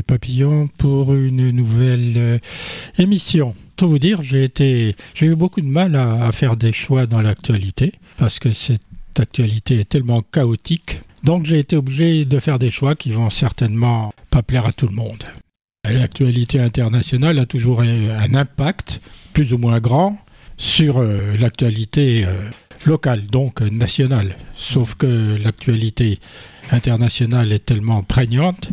papillon pour une nouvelle euh, émission. Pour vous dire, j'ai eu beaucoup de mal à, à faire des choix dans l'actualité parce que cette actualité est tellement chaotique. Donc j'ai été obligé de faire des choix qui vont certainement pas plaire à tout le monde. L'actualité internationale a toujours un impact plus ou moins grand sur euh, l'actualité euh, locale, donc nationale. Sauf que l'actualité internationale est tellement prégnante,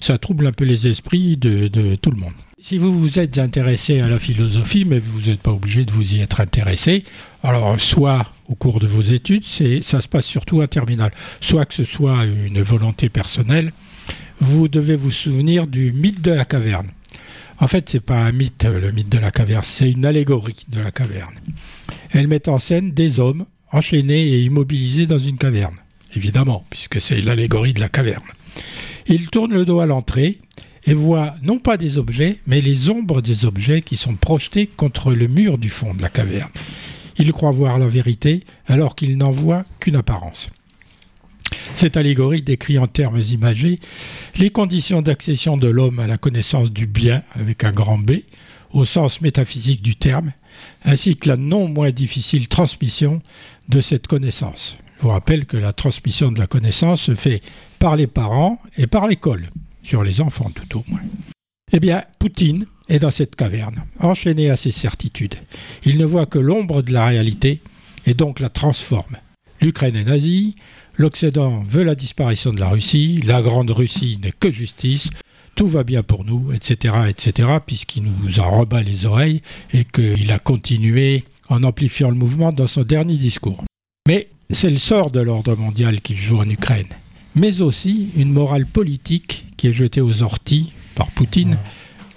ça trouble un peu les esprits de, tout le monde. Si vous vous êtes intéressé à la philosophie, mais vous n'êtes pas obligé de vous y être intéressé, alors soit au cours de vos études, ça se passe surtout à terminale, soit que ce soit une volonté personnelle, vous devez vous souvenir du mythe de la caverne. En fait, c'est pas un mythe, le mythe de la caverne, c'est une allégorie de la caverne. Elle met en scène des hommes enchaînés et immobilisés dans une caverne, évidemment, puisque c'est l'allégorie de la caverne. Ils tournent le dos à l'entrée et voient non pas des objets, mais les ombres des objets qui sont projetés contre le mur du fond de la caverne. Ils croient voir la vérité alors qu'ils n'en voient qu'une apparence. Cette allégorie décrit en termes imagés les conditions d'accession de l'homme à la connaissance du bien, avec un grand B, au sens métaphysique du terme, ainsi que la non moins difficile transmission de cette connaissance. Je vous rappelle que la transmission de la connaissance se fait par les parents et par l'école, sur les enfants tout au moins. Eh bien, Poutine est dans cette caverne, enchaîné à ses certitudes. Il ne voit que l'ombre de la réalité et donc la transforme. L'Ukraine est nazie, l'Occident veut la disparition de la Russie, la Grande Russie n'est que justice, tout va bien pour nous, etc., etc., puisqu'il nous a rebat les oreilles et qu'il a continué en amplifiant le mouvement dans son dernier discours. Mais c'est le sort de l'ordre mondial qu'il joue en Ukraine, mais aussi une morale politique qui est jetée aux orties par Poutine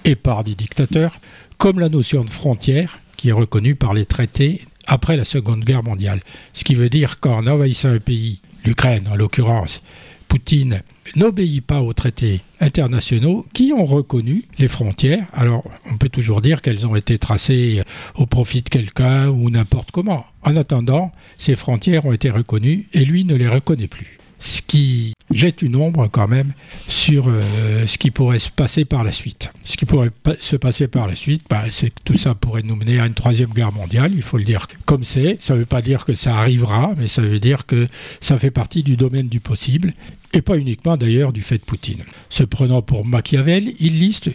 et par des dictateurs, comme la notion de frontière qui est reconnue par les traités après la Seconde Guerre mondiale. Ce qui veut dire qu'en envahissant un pays, l'Ukraine en l'occurrence, Poutine n'obéit pas aux traités internationaux qui ont reconnu les frontières. Alors, on peut toujours dire qu'elles ont été tracées au profit de quelqu'un ou n'importe comment. En attendant, ces frontières ont été reconnues et lui ne les reconnaît plus. Ce qui jette une ombre quand même sur euh, ce qui pourrait se passer par la suite. Ce qui pourrait se passer par la suite, bah, c'est que tout ça pourrait nous mener à une troisième guerre mondiale, il faut le dire comme c'est. Ça ne veut pas dire que ça arrivera, mais ça veut dire que ça fait partie du domaine du possible, et pas uniquement d'ailleurs du fait de Poutine. Se prenant pour Machiavel, il liste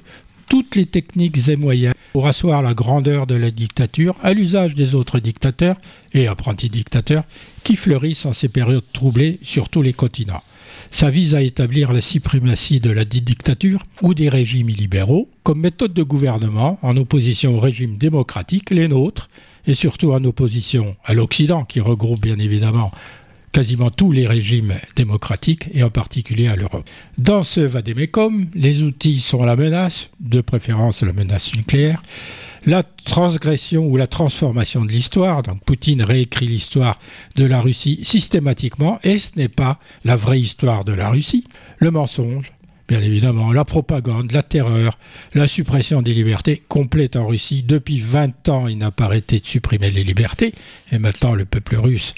toutes les techniques et moyens pour asseoir la grandeur de la dictature à l'usage des autres dictateurs et apprentis dictateurs qui fleurissent en ces périodes troublées sur tous les continents. Ça vise à établir la suprématie de la dictature ou des régimes illibéraux comme méthode de gouvernement en opposition au régime démocratique, les nôtres, et surtout en opposition à l'Occident qui regroupe bien évidemment quasiment tous les régimes démocratiques et en particulier à l'Europe. Dans ce vadémécum, les outils sont la menace, de préférence la menace nucléaire, la transgression ou la transformation de l'histoire, donc Poutine réécrit l'histoire de la Russie systématiquement et ce n'est pas la vraie histoire de la Russie, le mensonge, bien évidemment, la propagande, la terreur, la suppression des libertés complète en Russie. Depuis 20 ans, il n'a pas arrêté de supprimer les libertés, et maintenant le peuple russe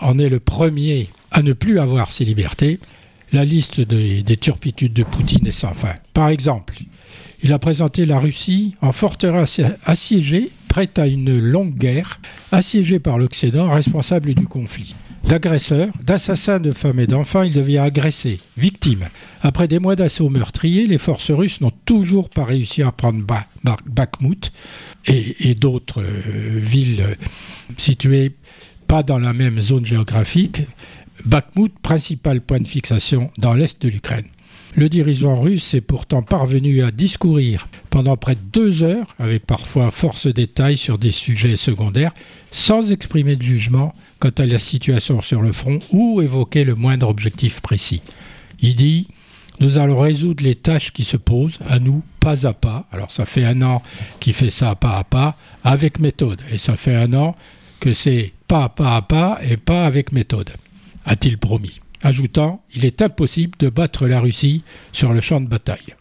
en est le premier à ne plus avoir ses libertés. La liste des, des turpitudes de Poutine est sans fin. Par exemple, il a présenté la Russie en forteresse assiégée, prête à une longue guerre, assiégée par l'Occident, responsable du conflit. D'agresseur, d'assassin de femmes et d'enfants, il devient agressé, victime. Après des mois d'assaut meurtriers, les forces russes n'ont toujours pas réussi à prendre Bakhmut et, d'autres euh, villes situées pas dans la même zone géographique. Bakhmut, principal point de fixation dans l'est de l'Ukraine. Le dirigeant russe est pourtant parvenu à discourir pendant près de deux heures, avec parfois force détails sur des sujets secondaires, sans exprimer de jugement quant à la situation sur le front ou évoquer le moindre objectif précis. Il dit Nous allons résoudre les tâches qui se posent à nous pas à pas. Alors ça fait un an qu'il fait ça pas à pas, avec méthode. Et ça fait un an que c'est pas pas à pas et pas avec méthode, a-t-il promis ajoutant Il est impossible de battre la Russie sur le champ de bataille.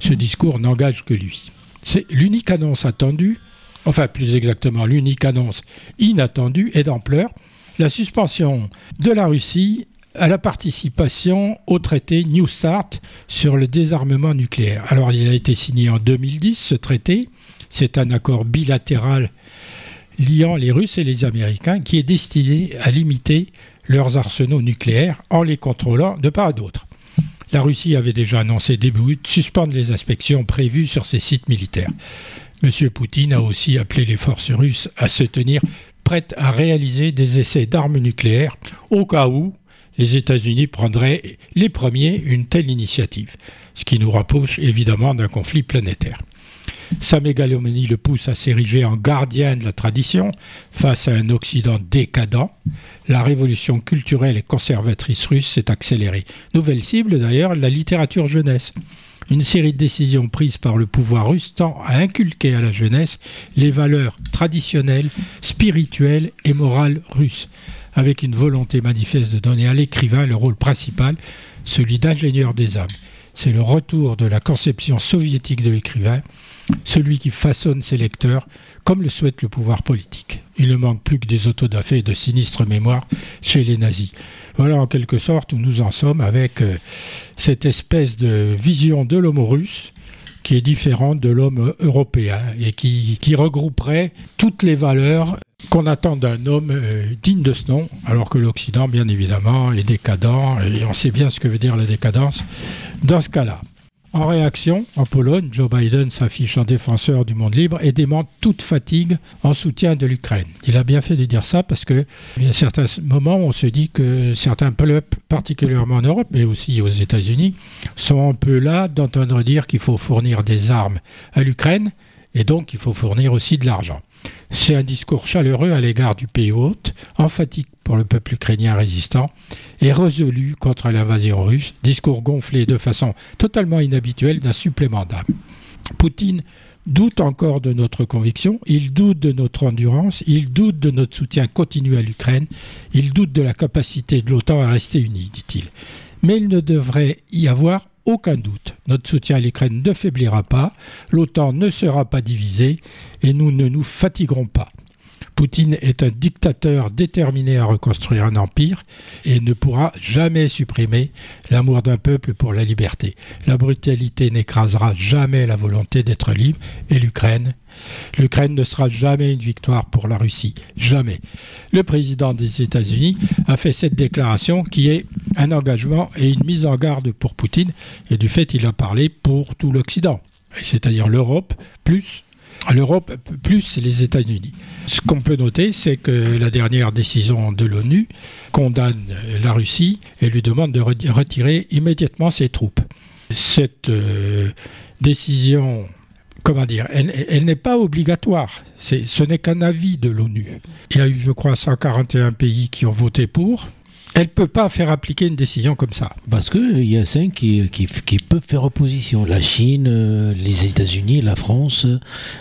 Ce discours n'engage que lui. C'est l'unique annonce attendue, enfin plus exactement l'unique annonce inattendue et d'ampleur, la suspension de la Russie à la participation au traité New Start sur le désarmement nucléaire. Alors il a été signé en 2010, ce traité. C'est un accord bilatéral liant les Russes et les Américains qui est destiné à limiter leurs arsenaux nucléaires en les contrôlant de part et d'autre. La Russie avait déjà annoncé début août suspendre les inspections prévues sur ses sites militaires. M. Poutine a aussi appelé les forces russes à se tenir prêtes à réaliser des essais d'armes nucléaires au cas où les États-Unis prendraient les premiers une telle initiative, ce qui nous rapproche évidemment d'un conflit planétaire. Sa mégalomanie le pousse à s'ériger en gardien de la tradition face à un Occident décadent. La révolution culturelle et conservatrice russe s'est accélérée. Nouvelle cible d'ailleurs, la littérature jeunesse. Une série de décisions prises par le pouvoir russe tend à inculquer à la jeunesse les valeurs traditionnelles, spirituelles et morales russes, avec une volonté manifeste de donner à l'écrivain le rôle principal, celui d'ingénieur des âmes. C'est le retour de la conception soviétique de l'écrivain, celui qui façonne ses lecteurs comme le souhaite le pouvoir politique. Il ne manque plus que des autodafés et de sinistres mémoires chez les nazis. Voilà en quelque sorte où nous en sommes avec euh, cette espèce de vision de l'homme russe qui est différente de l'homme européen et qui, regrouperait toutes les valeurs qu'on attend d'un homme euh, digne de ce nom, alors que l'Occident, bien évidemment, est décadent, et on sait bien ce que veut dire la décadence dans ce cas-là. En réaction, en Pologne, Joe Biden s'affiche en défenseur du monde libre et dément toute fatigue en soutien de l'Ukraine. Il a bien fait de dire ça parce que a certains moments on se dit que certains peuples, particulièrement en Europe, mais aussi aux États-Unis, sont un peu là d'entendre dire qu'il faut fournir des armes à l'Ukraine et donc il faut fournir aussi de l'argent. C'est un discours chaleureux à l'égard du pays hôte, emphatique pour le peuple ukrainien résistant et résolu contre l'invasion russe, discours gonflé de façon totalement inhabituelle d'un supplément d'âme. Poutine doute encore de notre conviction, il doute de notre endurance, il doute de notre soutien continu à l'Ukraine, il doute de la capacité de l'OTAN à rester unie, dit-il. Mais il ne devrait y avoir aucun doute. Notre soutien à l'Ukraine ne faiblira pas, l'OTAN ne sera pas divisée et nous ne nous fatiguerons pas. Poutine est un dictateur déterminé à reconstruire un empire et ne pourra jamais supprimer l'amour d'un peuple pour la liberté. La brutalité n'écrasera jamais la volonté d'être libre et l'Ukraine. L'Ukraine ne sera jamais une victoire pour la Russie. Jamais. Le président des États-Unis a fait cette déclaration qui est un engagement et une mise en garde pour Poutine et du fait il a parlé pour tout l'Occident, c'est-à-dire l'Europe plus l'Europe plus les États-Unis. Ce qu'on peut noter, c'est que la dernière décision de l'ONU condamne la Russie et lui demande de retirer immédiatement ses troupes. Cette euh, décision, comment dire, elle, n'est pas obligatoire. ce n'est qu'un avis de l'ONU. Il y a eu, je crois, 141 pays qui ont voté pour. Elle ne peut pas faire appliquer une décision comme ça. Parce qu'il y a cinq qui, qui, peuvent faire opposition. La Chine, euh, les États-Unis, la France,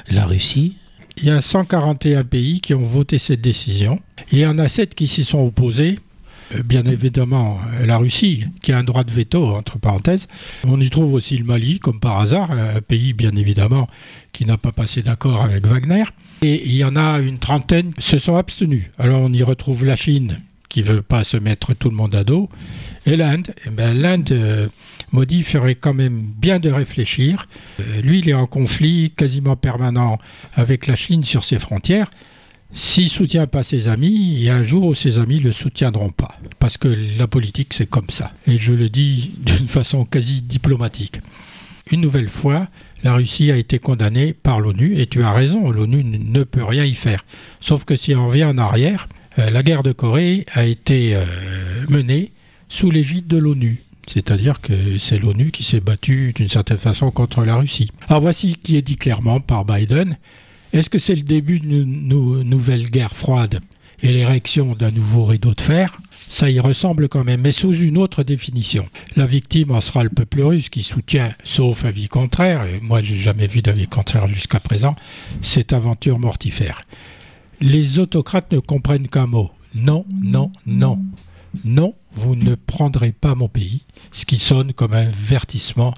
la Russie. Il y a 141 pays qui ont voté cette décision. il y en a sept qui s'y sont opposés. Euh, bien évidemment, euh, la Russie, qui a un droit de veto, entre parenthèses. On y trouve aussi le Mali, comme par hasard, un pays, bien évidemment, qui n'a pas passé d'accord avec Wagner. Et il y en a une trentaine qui se sont abstenus. Alors on y retrouve la Chine, qui veut pas se mettre tout le monde à dos. Et l'Inde, eh ben, l'Inde, euh, ferait quand même bien de réfléchir. Euh, lui, il est en conflit quasiment permanent avec la Chine sur ses frontières. S'il soutient pas ses amis, il y a un jour où ses amis le soutiendront pas. Parce que la politique, c'est comme ça. Et je le dis d'une façon quasi diplomatique. Une nouvelle fois, la Russie a été condamnée par l'ONU, et tu as raison, l'ONU ne peut rien y faire. Sauf que si on revient en arrière, la guerre de Corée a été euh, menée sous l'égide de l'ONU. C'est-à-dire que c'est l'ONU qui s'est battue d'une certaine façon contre la Russie. Alors voici qui est dit clairement par Biden. Est-ce que c'est le début d'une nouvelle guerre froide et l'érection d'un nouveau rideau de fer? Ça y ressemble quand même, mais sous une autre définition. La victime en sera le peuple russe qui soutient, sauf avis contraire, et moi j'ai jamais vu d'avis contraire jusqu'à présent, cette aventure mortifère les autocrates ne comprennent qu'un mot. Non, non, non. Non, vous ne prendrez pas mon pays, ce qui sonne comme un vertissement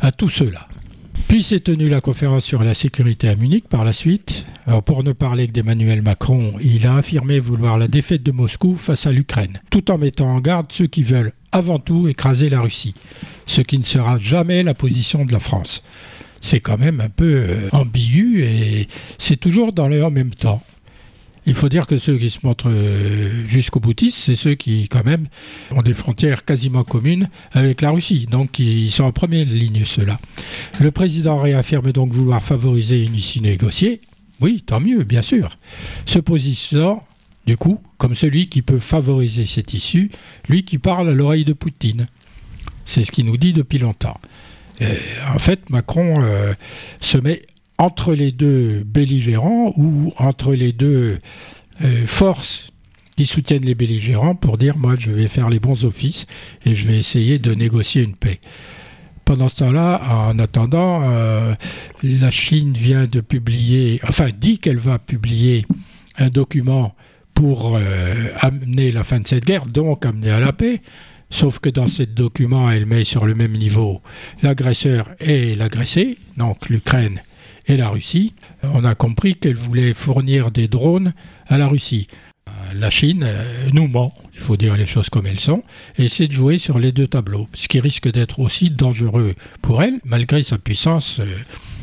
à tous ceux-là. Puis s'est tenue la conférence sur la sécurité à Munich par la suite. Alors pour ne parler que d'Emmanuel Macron, il a affirmé vouloir la défaite de Moscou face à l'Ukraine, tout en mettant en garde ceux qui veulent avant tout écraser la Russie, ce qui ne sera jamais la position de la France. C'est quand même un peu euh, ambigu et c'est toujours dans le en même temps. Il faut dire que ceux qui se montrent euh, jusqu'au boutiste, c'est ceux qui, quand même, ont des frontières quasiment communes avec la Russie. Donc, ils sont en première ligne, ceux-là. Le président réaffirme donc vouloir favoriser une issue négociée. Oui, tant mieux, bien sûr. Se positionnant, du coup, comme celui qui peut favoriser cette issue, lui qui parle à l'oreille de Poutine. C'est ce qu'il nous dit depuis longtemps. Euh, en fait, Macron euh, se met entre les deux belligérants ou entre les deux euh, forces qui soutiennent les belligérants pour dire moi je vais faire les bons offices et je vais essayer de négocier une paix. Pendant ce temps-là, en attendant, la Chine vient de publier, enfin dit qu'elle va publier un document pour amener la fin de cette guerre, donc amener à la paix. Sauf que dans ce document, elle met sur le même niveau l'agresseur et l'agressé, donc l'Ukraine et la Russie. On a compris qu'elle voulait fournir des drones à la Russie. La Chine euh, nous ment, il faut dire les choses comme elles sont, et essaie de jouer sur les deux tableaux, ce qui risque d'être aussi dangereux pour elle, malgré sa puissance euh,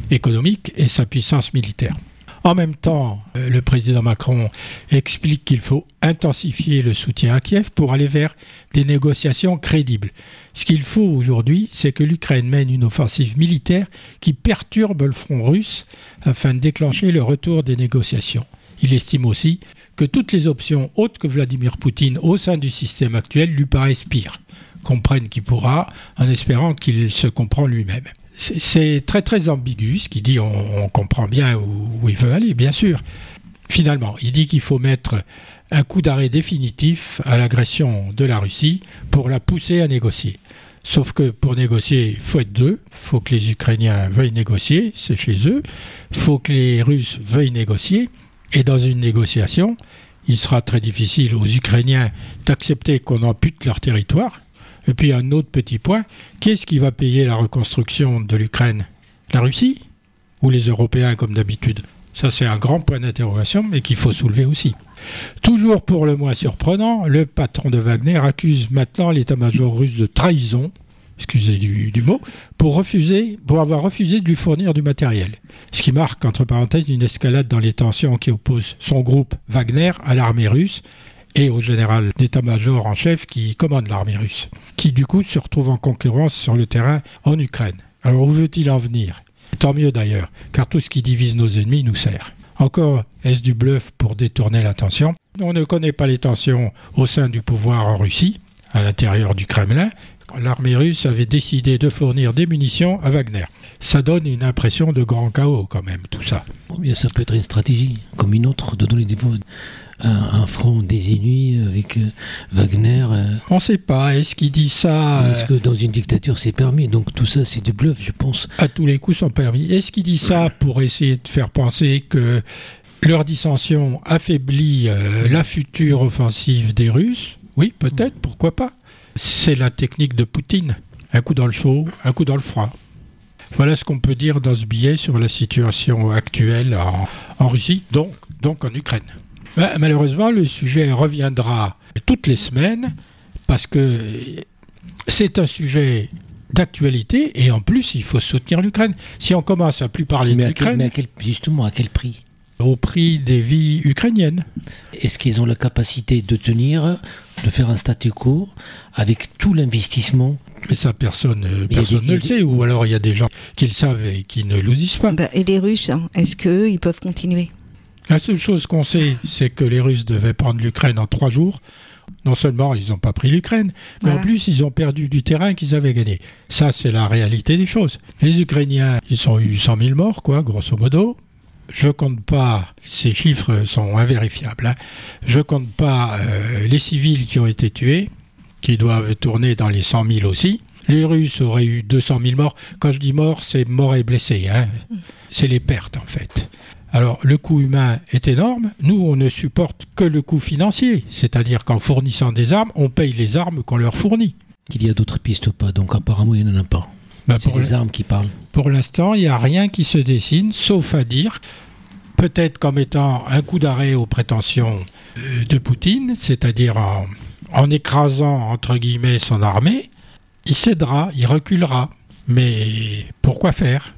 économique et sa puissance militaire. En même temps, euh, le président Macron explique qu'il faut intensifier le soutien à Kiev pour aller vers des négociations crédibles. Ce qu'il faut aujourd'hui, c'est que l'Ukraine mène une offensive militaire qui perturbe le front russe afin de déclencher le retour des négociations. Il estime aussi que toutes les options autres que Vladimir Poutine au sein du système actuel lui paraissent pires. Comprenne qui pourra, en espérant qu'il se comprend lui-même c'est très très ambigu ce qu'il dit. On, comprend bien où, il veut aller, bien sûr. Finalement, il dit qu'il faut mettre un coup d'arrêt définitif à l'agression de la Russie pour la pousser à négocier. Sauf que pour négocier, il faut être deux. Il faut que les Ukrainiens veuillent négocier, c'est chez eux. Il faut que les Russes veuillent négocier. Et dans une négociation, il sera très difficile aux Ukrainiens d'accepter qu'on ampute leur territoire. Et puis un autre petit point, qui est-ce qui va payer la reconstruction de l'Ukraine? La Russie Ou les Européens comme d'habitude? Ça c'est un grand point d'interrogation, mais qu'il faut soulever aussi. Toujours pour le moins surprenant, le patron de Wagner accuse maintenant l'état-major russe de trahison, excusez du, mot, pour, pour avoir refusé de lui fournir du matériel. Ce qui marque, entre parenthèses, une escalade dans les tensions qui opposent son groupe Wagner à l'armée russe et au général d'état-major en chef qui commande l'armée russe, qui du coup se retrouve en concurrence sur le terrain en Ukraine. Alors où veut-il en venir? Tant mieux d'ailleurs, car tout ce qui divise nos ennemis nous sert. Encore est-ce du bluff pour détourner l'attention On ne connaît pas les tensions au sein du pouvoir en Russie, à l'intérieur du Kremlin. L'armée russe avait décidé de fournir des munitions à Wagner. Ça donne une impression de grand chaos quand même, tout ça. Ça peut être une stratégie, comme une autre, de donner des un, front désunis avec euh, Wagner. Euh. On ne sait pas. Est-ce qu'il dit ça Est-ce que dans une dictature c'est permis? Donc tout ça c'est du bluff, je pense. À tous les coups sont permis. Est-ce qu'il dit ça pour essayer de faire penser que leur dissension affaiblit euh, la future offensive des Russes? Oui, peut-être, pourquoi pas C'est la technique de Poutine. Un coup dans le chaud, un coup dans le froid. Voilà ce qu'on peut dire dans ce billet sur la situation actuelle en, en Russie, donc, donc en Ukraine. Bah, malheureusement, le sujet reviendra toutes les semaines parce que c'est un sujet d'actualité et en plus il faut soutenir l'Ukraine. Si on commence à plus parler de l'Ukraine, mais justement à quel prix? Au prix des vies ukrainiennes. Est-ce qu'ils ont la capacité de tenir, de faire un statu quo avec tout l'investissement? Mais ça, personne, personne ne le sait. Ou alors il y a des gens qui le savent et qui ne le disent pas. Bah, et les Russes, hein, est-ce qu'ils peuvent continuer? La seule chose qu'on sait, c'est que les Russes devaient prendre l'Ukraine en trois jours. Non seulement ils n'ont pas pris l'Ukraine, mais en plus ils ont perdu du terrain qu'ils avaient gagné. Ça, c'est la réalité des choses. Les Ukrainiens, ils ont eu 100 000 morts, quoi, grosso modo. Je compte pas, ces chiffres sont invérifiables, hein. je compte pas euh, les civils qui ont été tués, qui doivent tourner dans les 100 000 aussi. Les Russes auraient eu 200 000 morts. Quand je dis morts, c'est morts et blessés. Hein. Mm. C'est les pertes, en fait. Alors le coût humain est énorme, nous on ne supporte que le coût financier, c'est-à-dire qu'en fournissant des armes, on paye les armes qu'on leur fournit. Il y a d'autres pistes ou pas, donc apparemment il n'y en a pas. Bah, C'est pour les armes qui parlent. pour l'instant, il n'y a rien qui se dessine, sauf à dire, peut-être comme étant un coup d'arrêt aux prétentions euh, de Poutine, c'est-à-dire en, en écrasant, entre guillemets, son armée, il cédera, il reculera. Mais pourquoi faire?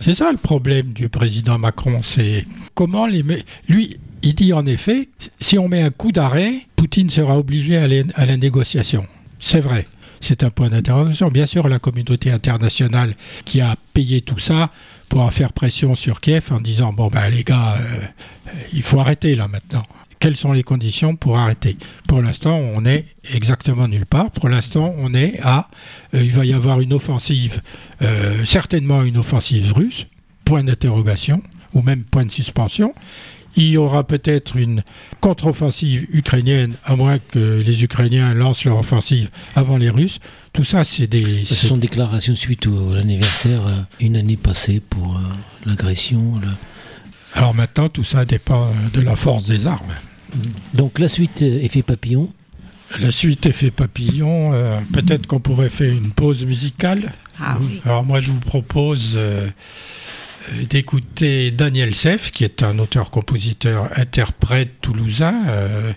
C'est ça le problème du président Macron, c'est comment les... Lui, il dit en effet, si on met un coup d'arrêt, Poutine sera obligé à la négociation. C'est vrai. C'est un point d'interrogation. Bien sûr, la communauté internationale qui a payé tout ça pourra faire pression sur Kiev en disant bon ben les gars, euh, il faut arrêter là maintenant. Quelles sont les conditions pour arrêter? Pour l'instant, on est exactement nulle part. Pour l'instant, on est à euh, il va y avoir une offensive, euh, certainement une offensive russe. Point d'interrogation ou même point de suspension. Il y aura peut-être une contre-offensive ukrainienne, à moins que les Ukrainiens lancent leur offensive avant les Russes. Tout ça, c'est des. Ce sont déclarations suite à l'anniversaire, euh, une année passée pour l'agression. le- Alors maintenant, tout ça dépend euh, de la force des armes. Donc la suite, euh, effet papillon. La suite effet papillon, euh, peut-être qu'on pourrait faire une pause musicale. Ah oui. Alors moi, je vous propose euh, d'écouter Daniel Seff, qui est un auteur-compositeur interprète toulousain, euh,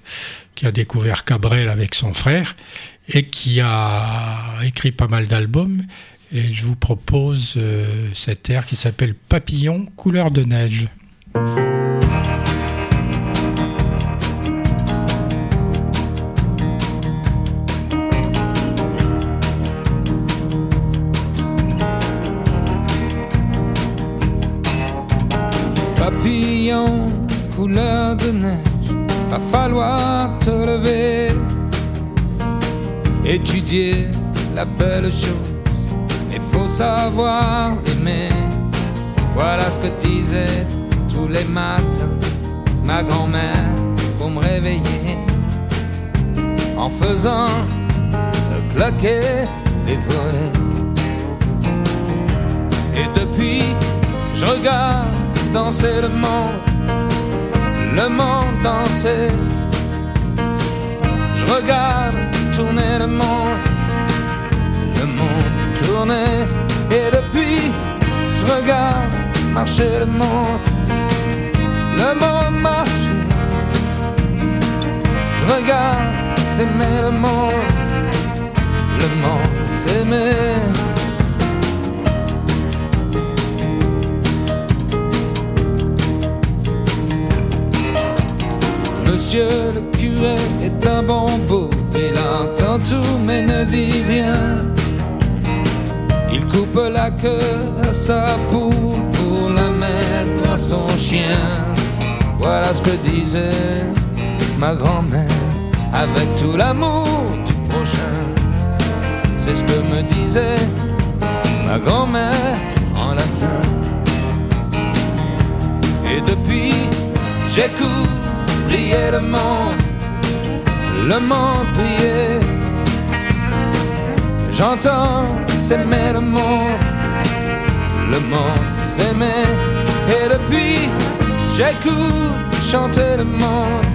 qui a découvert Cabrel avec son frère et qui a écrit pas mal d'albums. Et je vous propose euh, cet air qui s'appelle Papillon, couleur de neige. Papillon, couleur de neige, va falloir te lever, étudier la belle chose, il faut savoir aimer. Voilà ce que disait tous les matins ma grand-mère pour me réveiller, en faisant claquer les volets. Et depuis, je regarde danser le monde, le monde danser. Je regarde tourner le monde, le monde tourner. Et depuis, je regarde marcher le monde, Je regarde s'aimer le monde, le monde s'aimer. Monsieur le curé est un bon beau, il entend tout mais ne dit rien. Il coupe la queue à sa poule pour la mettre à son chien. Voilà ce que disait ma grand-mère avec tout l'amour du prochain. C'est ce que me disait ma grand-mère en latin. Et depuis, j'écoute prier le monde, le monde prier. J'entends s'aimer le monde, le monde s'aimer. Et depuis, j'écoute chanter le monde,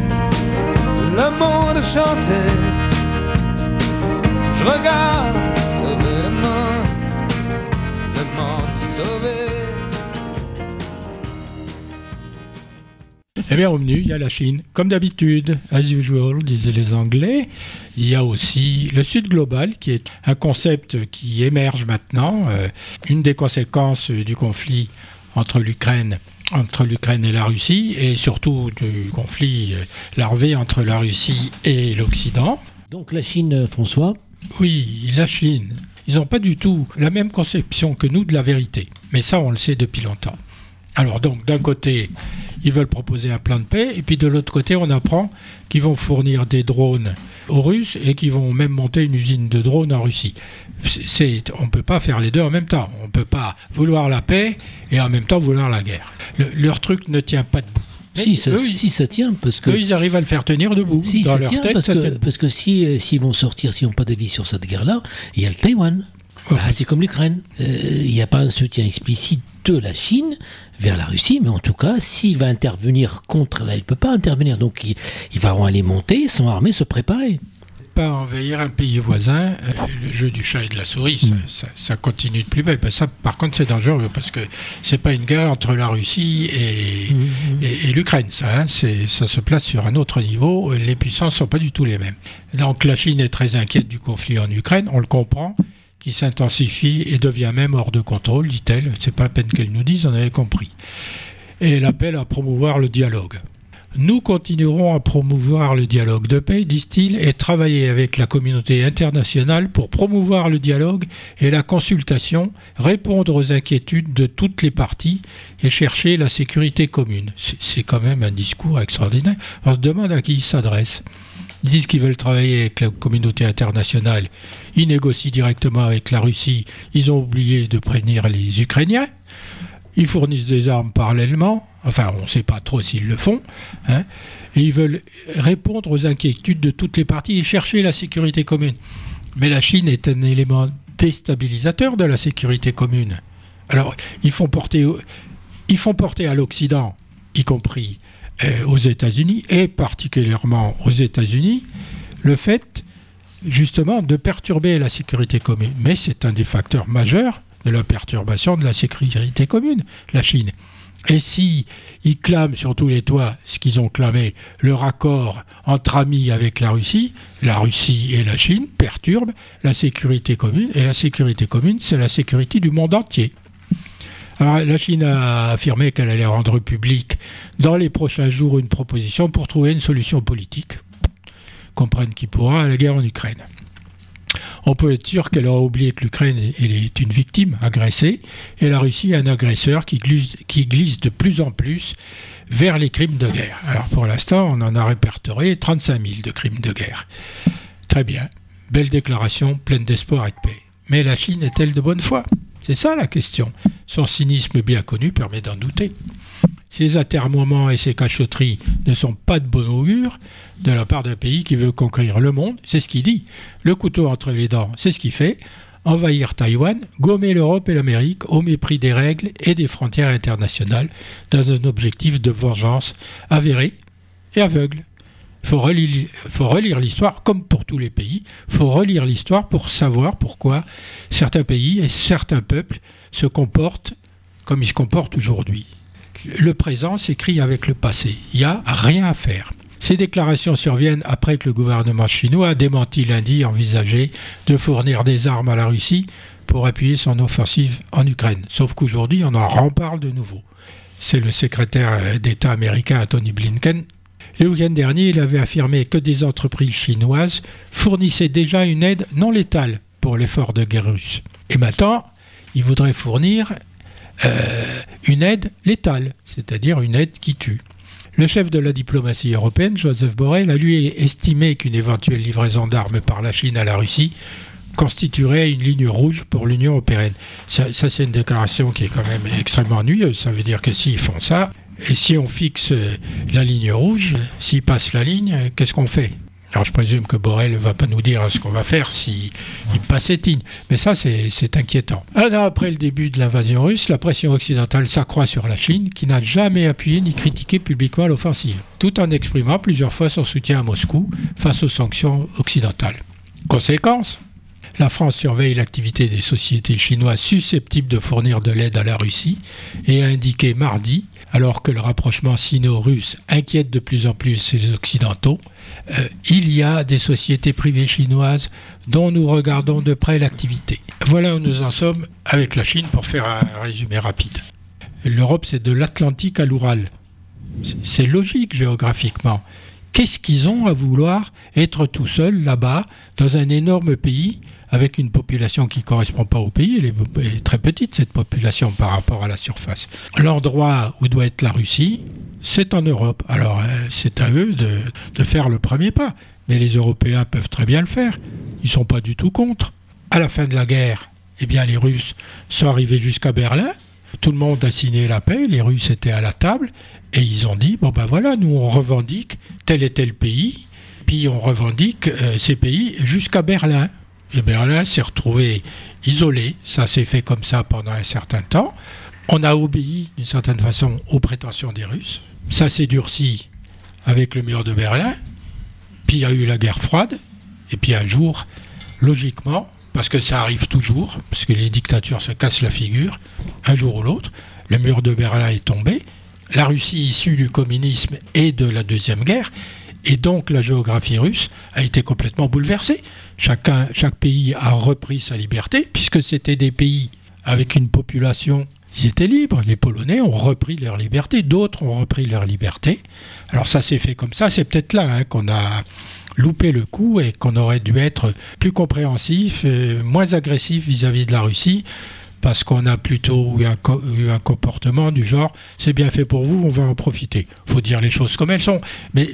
le monde chanter. Je regarde sauver le monde, le monde sauver. Eh bien, au menu, il y a la Chine. Comme d'habitude, as usual, disaient les Anglais. Il y a aussi le Sud global, qui est un concept qui émerge maintenant. Euh, une des conséquences du conflit entre l'Ukraine entre l'Ukraine et la Russie, et surtout du conflit euh, larvé entre la Russie et l'Occident. Donc la Chine, euh, François. Oui, la Chine. Ils n'ont pas du tout la même conception que nous de la vérité. Mais ça, on le sait depuis longtemps. Alors donc, d'un côté, ils veulent proposer un plan de paix, et puis de l'autre côté, on apprend qu'ils vont fournir des drones aux Russes et qu'ils vont même monter une usine de drones en Russie. C'est, on ne peut pas faire les deux en même temps. On ne peut pas vouloir la paix et en même temps vouloir la guerre. Le- leur truc ne tient pas debout. Si ça, eux, si, ça tient, parce que. eux, ils arrivent à le faire tenir debout. Si, Dans ça leur tient, tête, parce ça que, tient. parce que si, euh, s'ils vont sortir, s'ils n'ont pas d'avis sur cette guerre-là, il y a le Taïwan. Bah, c'est comme l'Ukraine. Euh, Il n'y a pas un soutien explicite de la Chine vers la Russie, mais en tout cas, s'il va intervenir contre, là, il ne peut pas intervenir. Donc, ils, ils vont aller monter, sont armés, se préparer. pas envahir un pays voisin. Euh, le jeu du chat et de la souris, ça, Mm. ça- ça continue de plus belle. Ben, ça, par contre, c'est dangereux parce que c'est pas une guerre entre la Russie et, et, et l'Ukraine. Ça, hein, ça se place sur un autre niveau. Les puissances sont pas du tout les mêmes. Donc la Chine est très inquiète du conflit en Ukraine. On le comprend qui s'intensifie et devient même hors de contrôle, dit-elle. C'est pas la peine qu'elle nous dise, on avait compris. Et elle appelle à promouvoir le dialogue. Nous continuerons à promouvoir le dialogue de paix, disent-ils, et travailler avec la communauté internationale pour promouvoir le dialogue et la consultation, répondre aux inquiétudes de toutes les parties et chercher la sécurité commune. C'est quand même un discours extraordinaire. On se demande à qui ils s'adressent. Ils disent qu'ils veulent travailler avec la communauté internationale. Ils négocient directement avec la Russie. Ils ont oublié de prévenir les Ukrainiens. Ils fournissent des armes parallèlement. Enfin, on ne sait pas trop s'ils le font. hein. Et ils veulent répondre aux inquiétudes de toutes les parties et chercher la sécurité commune. Mais la Chine est un élément déstabilisateur de la sécurité commune. Alors, ils font porter, ils font porter à l'Occident, y compris aux États-Unis, et particulièrement aux États-Unis, le fait justement de perturber la sécurité commune. Mais c'est un des facteurs majeurs de la perturbation de la sécurité commune, la Chine. Et si ils clament sur tous les toits ce qu'ils ont clamé, le raccord entre amis avec la Russie, la Russie et la Chine perturbent la sécurité commune, et la sécurité commune, c'est la sécurité du monde entier. Alors, la Chine a affirmé qu'elle allait rendre publique dans les prochains jours une proposition pour trouver une solution politique. Comprenne qui pourra à la guerre en Ukraine. On peut être sûr qu'elle aura oublié que l'Ukraine est une victime agressée et la Russie un agresseur qui glisse, qui glisse de plus en plus vers les crimes de guerre. Alors pour l'instant, on en a répertorié 35 000 de crimes de guerre. Très bien, belle déclaration, pleine d'espoir et de paix. Mais la Chine est-elle de bonne foi? C'est ça la question. Son cynisme bien connu permet d'en douter. Ces atermoiements et ces cachotteries ne sont pas de bon augure de la part d'un pays qui veut conquérir le monde, c'est ce qu'il dit. Le couteau entre les dents, c'est ce qu'il fait. Envahir Taïwan, gommer l'Europe et l'Amérique au mépris des règles et des frontières internationales dans un objectif de vengeance avéré et aveugle. Faut relire, faut relire l'histoire comme pour tous les pays. Faut relire l'histoire pour savoir pourquoi certains pays et certains peuples se comportent comme ils se comportent aujourd'hui. Le présent s'écrit avec le passé. Il n'y a rien à faire. Ces déclarations surviennent après que le gouvernement chinois a démenti lundi envisager de fournir des armes à la Russie pour appuyer son offensive en Ukraine. Sauf qu'aujourd'hui, on en reparle de nouveau. C'est le secrétaire d'État américain Tony Blinken. Le week-end dernier, il avait affirmé que des entreprises chinoises fournissaient déjà une aide non létale pour l'effort de guerre russe. Et maintenant, il voudrait fournir euh, une aide létale, c'est-à-dire une aide qui tue. Le chef de la diplomatie européenne, Joseph Borrell, a lui estimé qu'une éventuelle livraison d'armes par la Chine à la Russie constituerait une ligne rouge pour l'Union européenne. Ça, ça, c'est une déclaration qui est quand même extrêmement ennuyeuse. Ça veut dire que s'ils font ça, et si on fixe la ligne rouge, s'ils passent la ligne, qu'est-ce qu'on fait? Alors je présume que Borrell ne va pas nous dire ce qu'on va faire s'il si passe cette ligne. Mais ça, c'est inquiétant. Un an après le début de l'invasion russe, la pression occidentale s'accroît sur la Chine, qui n'a jamais appuyé ni critiqué publiquement l'offensive, tout en exprimant plusieurs fois son soutien à Moscou face aux sanctions occidentales. Conséquence? La France surveille l'activité des sociétés chinoises susceptibles de fournir de l'aide à la Russie et a indiqué mardi, alors que le rapprochement sino-russe inquiète de plus en plus les Occidentaux, euh, il y a des sociétés privées chinoises dont nous regardons de près l'activité. Voilà où nous en sommes avec la Chine pour faire un résumé rapide. L'Europe, c'est de l'Atlantique à l'Oural. C'est logique géographiquement. Qu'est-ce qu'ils ont à vouloir être tout seuls là-bas, dans un énorme pays, avec une population qui ne correspond pas au pays, elle est très petite cette population par rapport à la surface. L'endroit où doit être la Russie, c'est en Europe. Alors c'est à eux de, de, faire le premier pas. Mais les Européens peuvent très bien le faire. Ils ne sont pas du tout contre. À la fin de la guerre, eh bien les Russes sont arrivés jusqu'à Berlin. Tout le monde a signé la paix, les Russes étaient à la table, et ils ont dit, bon ben voilà, nous on revendique tel et tel pays, puis on revendique euh, ces pays jusqu'à Berlin. Et Berlin s'est retrouvé isolé, ça s'est fait comme ça pendant un certain temps. On a obéi d'une certaine façon aux prétentions des Russes. Ça s'est durci avec le mur de Berlin. Puis il y a eu la guerre froide. Et puis un jour, logiquement, parce que ça arrive toujours, parce que les dictatures se cassent la figure, un jour ou l'autre, le mur de Berlin est tombé, la Russie issue du communisme et de la Deuxième Guerre, et donc la géographie russe a été complètement bouleversée. Chaque pays a repris sa liberté, puisque c'était des pays avec une population, ils étaient libres. Les Polonais ont repris leur liberté, d'autres ont repris leur liberté. Alors ça s'est fait comme ça, c'est peut-être là hein, qu'on a loupé le coup et qu'on aurait dû être plus compréhensif, moins agressif vis-à-vis de la Russie parce qu'on a plutôt eu un, comportement du genre c'est bien fait pour vous, on va en profiter. Faut dire les choses comme elles sont. Mais,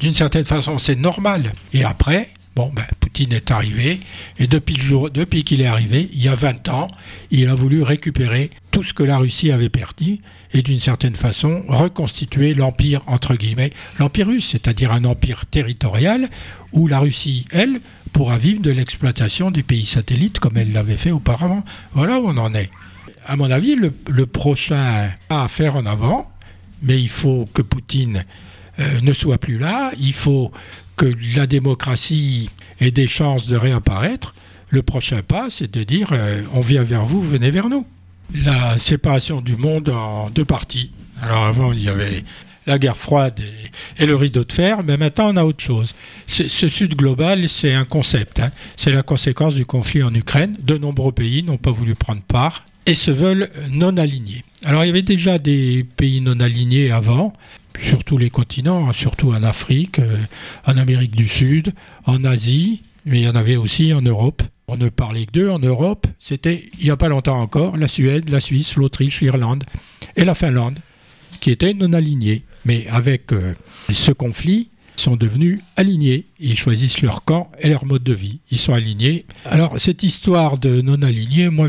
d'une certaine façon, c'est normal. Et après, Bon, ben, Poutine est arrivé, et depuis, depuis qu'il est arrivé, il y a 20 ans, il a voulu récupérer tout ce que la Russie avait perdu, et d'une certaine façon reconstituer l'empire, entre guillemets, l'empire russe, c'est-à-dire un empire territorial, où la Russie, elle, pourra vivre de l'exploitation des pays satellites comme elle l'avait fait auparavant. Voilà où on en est. À mon avis, le, prochain pas à faire en avant, mais il faut que Poutine euh, ne soit plus là, il faut que la démocratie ait des chances de réapparaître. Le prochain pas, c'est de dire euh, on vient vers vous, venez vers nous. La séparation du monde en deux parties. Alors avant, il y avait la guerre froide et, le rideau de fer, mais maintenant on a autre chose. Ce Sud global, c'est un concept. Hein. C'est la conséquence du conflit en Ukraine. De nombreux pays n'ont pas voulu prendre part et se veulent non alignés. Alors il y avait déjà des pays non alignés avant, sur tous les continents, hein, surtout en Afrique, euh, en Amérique du Sud, en Asie, mais il y en avait aussi en Europe. On ne parlait que d'eux en Europe. C'était, il n'y a pas longtemps encore, la Suède, la Suisse, l'Autriche, l'Irlande et la Finlande, qui étaient non alignés. Mais avec euh, ce conflit, ils sont devenus alignés. Ils choisissent leur camp et leur mode de vie. Ils sont alignés. Alors, cette histoire de non-alignés, moi,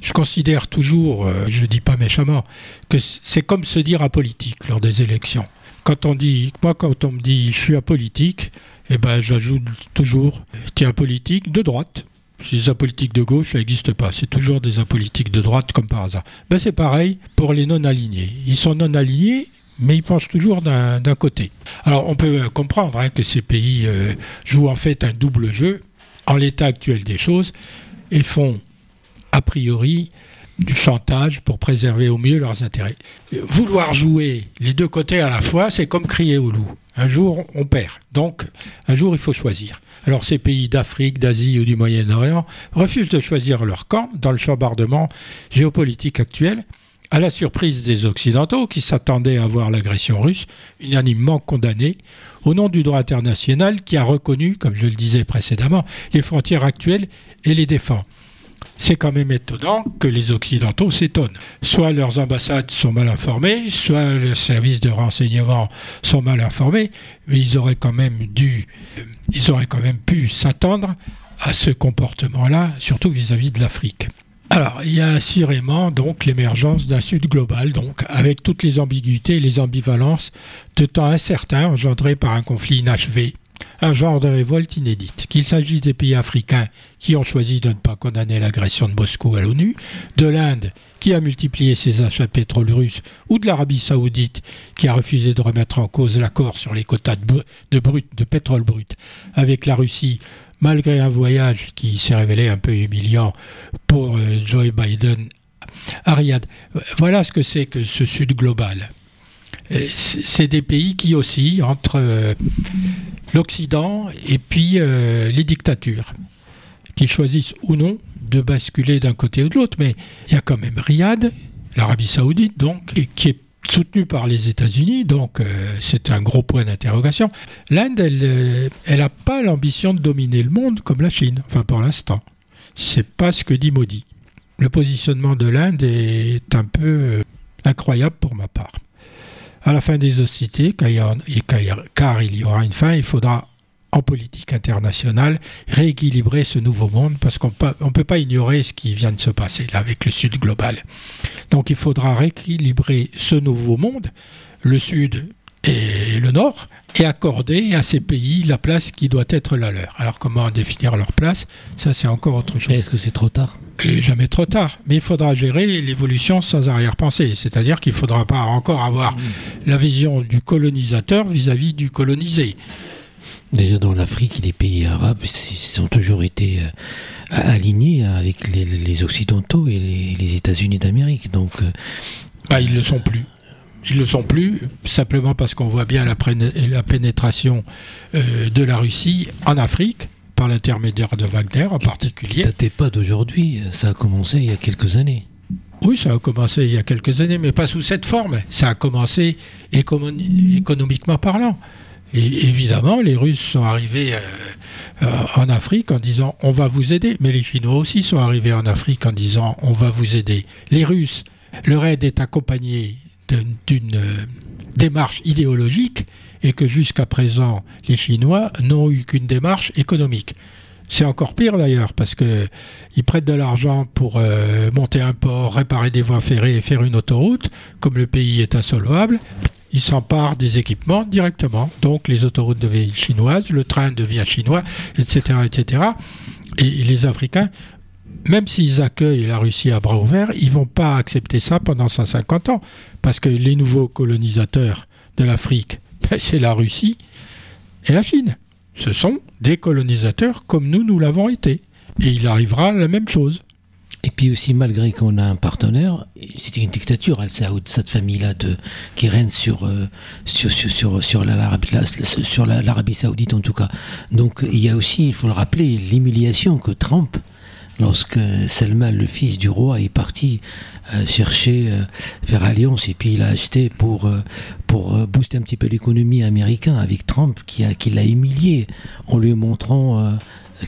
je, considère toujours, euh, je ne dis pas méchamment, que c'est comme se dire apolitique lors des élections. Quand on dit, moi, quand on me dit je suis apolitique, eh ben, j'ajoute toujours, tu es apolitique de droite. Les apolitiques de gauche, ça n'existe pas. C'est toujours des apolitiques de droite, comme par hasard. Ben, c'est pareil pour les non-alignés. Ils sont non-alignés mais ils penchent toujours d'un côté. Alors on peut comprendre hein, que ces pays euh, jouent en fait un double jeu en l'état actuel des choses et font a priori du chantage pour préserver au mieux leurs intérêts. Vouloir jouer les deux côtés à la fois, c'est comme crier au loup. Un jour, on perd. Donc, un jour, il faut choisir. Alors, ces pays d'Afrique, d'Asie ou du Moyen-Orient refusent de choisir leur camp dans le chambardement géopolitique actuel à la surprise des Occidentaux qui s'attendaient à voir l'agression russe unanimement condamnée au nom du droit international qui a reconnu, comme je le disais précédemment, les frontières actuelles et les défend. C'est quand même étonnant que les Occidentaux s'étonnent. Soit leurs ambassades sont mal informées, soit les services de renseignement sont mal informés, mais ils auraient quand même dû, ils auraient quand même pu s'attendre à ce comportement-là, surtout vis-à-vis -vis de l'Afrique. Alors, il y a assurément donc l'émergence d'un Sud global, donc avec toutes les ambiguïtés et les ambivalences de temps incertain engendrées par un conflit inachevé, un genre de révolte inédite. Qu'il s'agisse des pays africains qui ont choisi de ne pas condamner l'agression de Moscou à l'ONU, de l'Inde qui a multiplié ses achats de pétrole russe, ou de l'Arabie saoudite qui a refusé de remettre en cause l'accord sur les quotas de, de pétrole brut avec la Russie malgré un voyage qui s'est révélé un peu humiliant pour euh, Joe Biden à Riyad. Voilà ce que c'est que ce Sud global. Euh, c'est des pays qui oscillent entre euh, l'Occident et puis les dictatures, qu'ils choisissent ou non de basculer d'un côté ou de l'autre. Mais il y a quand même Riyad, l'Arabie saoudite donc, qui est soutenue par les États-Unis, donc euh, c'est un gros point d'interrogation. L'Inde, elle n'a euh, pas l'ambition de dominer le monde comme la Chine, enfin pour l'instant. C'est pas ce que dit Modi. Le positionnement de l'Inde est un peu euh, incroyable pour ma part. À la fin des hostilités, car il y aura une fin, il faudra en politique internationale, rééquilibrer ce nouveau monde, parce qu'on ne peut pas ignorer ce qui vient de se passer là avec le Sud global. Donc il faudra rééquilibrer ce nouveau monde, le Sud et le Nord, et accorder à ces pays la place qui doit être la leur. Alors comment définir leur place? Ça c'est encore autre chose. Est-ce que c'est trop tard? Jamais trop tard, mais il faudra gérer l'évolution sans arrière-pensée, c'est-à-dire qu'il ne faudra pas encore avoir mmh. la vision du colonisateur vis à -vis du colonisé Déjà dans l'Afrique, les pays arabes ils ont toujours été euh, alignés avec les, les Occidentaux et les, les États-Unis d'Amérique. Donc, euh, Bah, ils le sont plus. Ils le sont plus, simplement parce qu'on voit bien la, pénétration euh, de la Russie en Afrique, par l'intermédiaire de Wagner en qui particulier. datait pas d'aujourd'hui, ça a commencé il y a quelques années. Oui, ça a commencé il y a quelques années, mais pas sous cette forme. Ça a commencé écono- économiquement parlant. Et évidemment, les Russes sont arrivés euh, euh, en Afrique en disant on va vous aider, mais les Chinois aussi sont arrivés en Afrique en disant on va vous aider. Les Russes, leur aide est accompagnée d'une- euh, démarche idéologique et que jusqu'à présent, les Chinois n'ont eu qu'une démarche économique. C'est encore pire d'ailleurs parce que ils prêtent de l'argent pour euh, monter un port, réparer des voies ferrées et faire une autoroute. Comme le pays est insolvable, ils s'emparent des équipements directement. Donc les autoroutes deviennent chinoises, le train devient chinois, etc., etc. Et les Africains, même s'ils accueillent la Russie à bras ouverts, ils vont pas accepter ça pendant 150 ans parce que les nouveaux colonisateurs de l'Afrique, ben, c'est la Russie et la Chine. Ce sont des colonisateurs comme nous, nous l'avons été. Et il arrivera la même chose. Et puis aussi, malgré qu'on a un partenaire, c'était une dictature, cette famille-là qui règne sur euh, sur sur sur, sur sur la- l'Arabie Saoudite en tout cas. Donc il y a aussi, il faut le rappeler, l'humiliation que Trump, lorsque Salman, le fils du roi, est parti euh, chercher euh, faire alliance et puis il a acheté pour euh, pour booster un petit peu l'économie américaine avec Trump qui a qui l'a humilié en lui montrant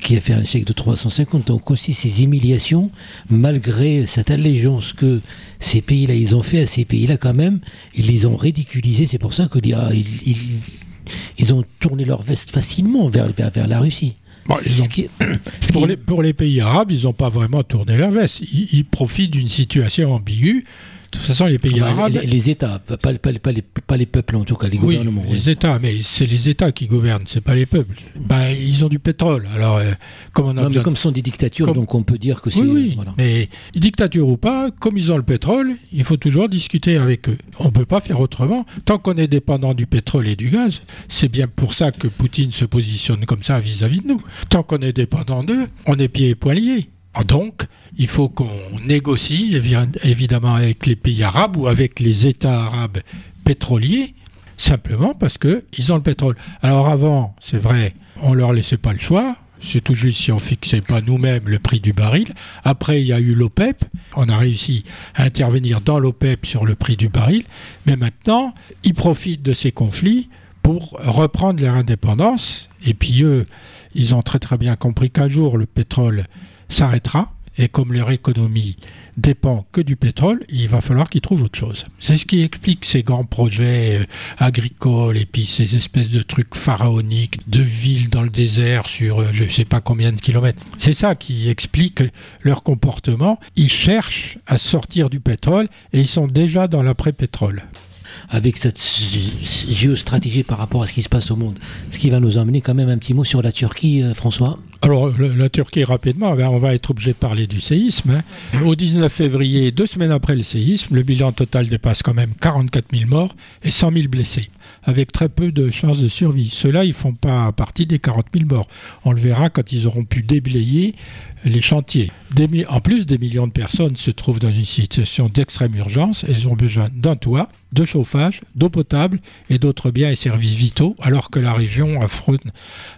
qui a fait un chèque de 350. Donc aussi ces humiliations, malgré cette allégeance que ces pays-là, ils ont fait à ces pays-là quand même, ils les ont ridiculisés. C'est pour ça qu'ils ils, ils, ils ont tourné leur veste facilement vers, vers, vers la Russie. Bon, ont- qui Pour les, pour les pays arabes, ils n'ont pas vraiment tourné leur veste. Ils, ils profitent d'une situation ambiguë. De toute façon, les pays arabes. les, les États, pas, pas, pas, pas les, pas les peuples en tout cas, les Oui, gouvernements. oui. les États, mais c'est les États qui gouvernent, c'est pas les peuples. Ben, ils ont du pétrole. Alors, euh, comme on a Non, mais comme ce sont des dictatures, Comme- donc on peut dire que c'est. Oui, oui, voilà. mais dictature ou pas, comme ils ont le pétrole, il faut toujours discuter avec eux. On ne peut pas faire autrement. Tant qu'on est dépendant du pétrole et du gaz, c'est bien pour ça que Poutine se positionne comme ça vis-à-vis de nous. Tant qu'on est dépendant d'eux, on est pieds et poings liés. Donc, il faut qu'on négocie évi- évidemment avec les pays arabes ou avec les États arabes pétroliers, simplement parce qu'ils ont le pétrole. Alors avant, c'est vrai, on leur laissait pas le choix. C'est tout juste si on fixait pas nous-mêmes le prix du baril. Après, il y a eu l'OPEP. On a réussi à intervenir dans l'OPEP sur le prix du baril. Mais maintenant, ils profitent de ces conflits pour reprendre leur indépendance. Et puis eux, ils ont très très bien compris qu'un jour le pétrole s'arrêtera. Et comme leur économie dépend que du pétrole, il va falloir qu'ils trouvent autre chose. C'est ce qui explique ces grands projets euh, agricoles et puis ces espèces de trucs pharaoniques de villes dans le désert sur euh, je ne sais pas combien de kilomètres. C'est ça qui explique leur comportement. Ils cherchent à sortir du pétrole et ils sont déjà dans l'après-pétrole. avec cette géostratégie par rapport à ce qui se passe au monde. Ce qui va nous emmener quand même un petit mot sur la Turquie, euh, François. Alors, le- la Turquie, rapidement, ben, on va être obligé de parler du séisme. hein. Au 19 février, deux semaines après le séisme, le bilan total dépasse quand même 44 000 morts et 100 000 blessés, avec très peu de chances de survie. Ceux-là, ils font pas partie des 40 000 morts. On le verra quand ils auront pu déblayer les chantiers. En plus, des millions de personnes se trouvent dans une situation d'extrême urgence. Elles ont besoin d'un toit, de chauffage, d'eau potable et d'autres biens et services vitaux, alors que la région affronte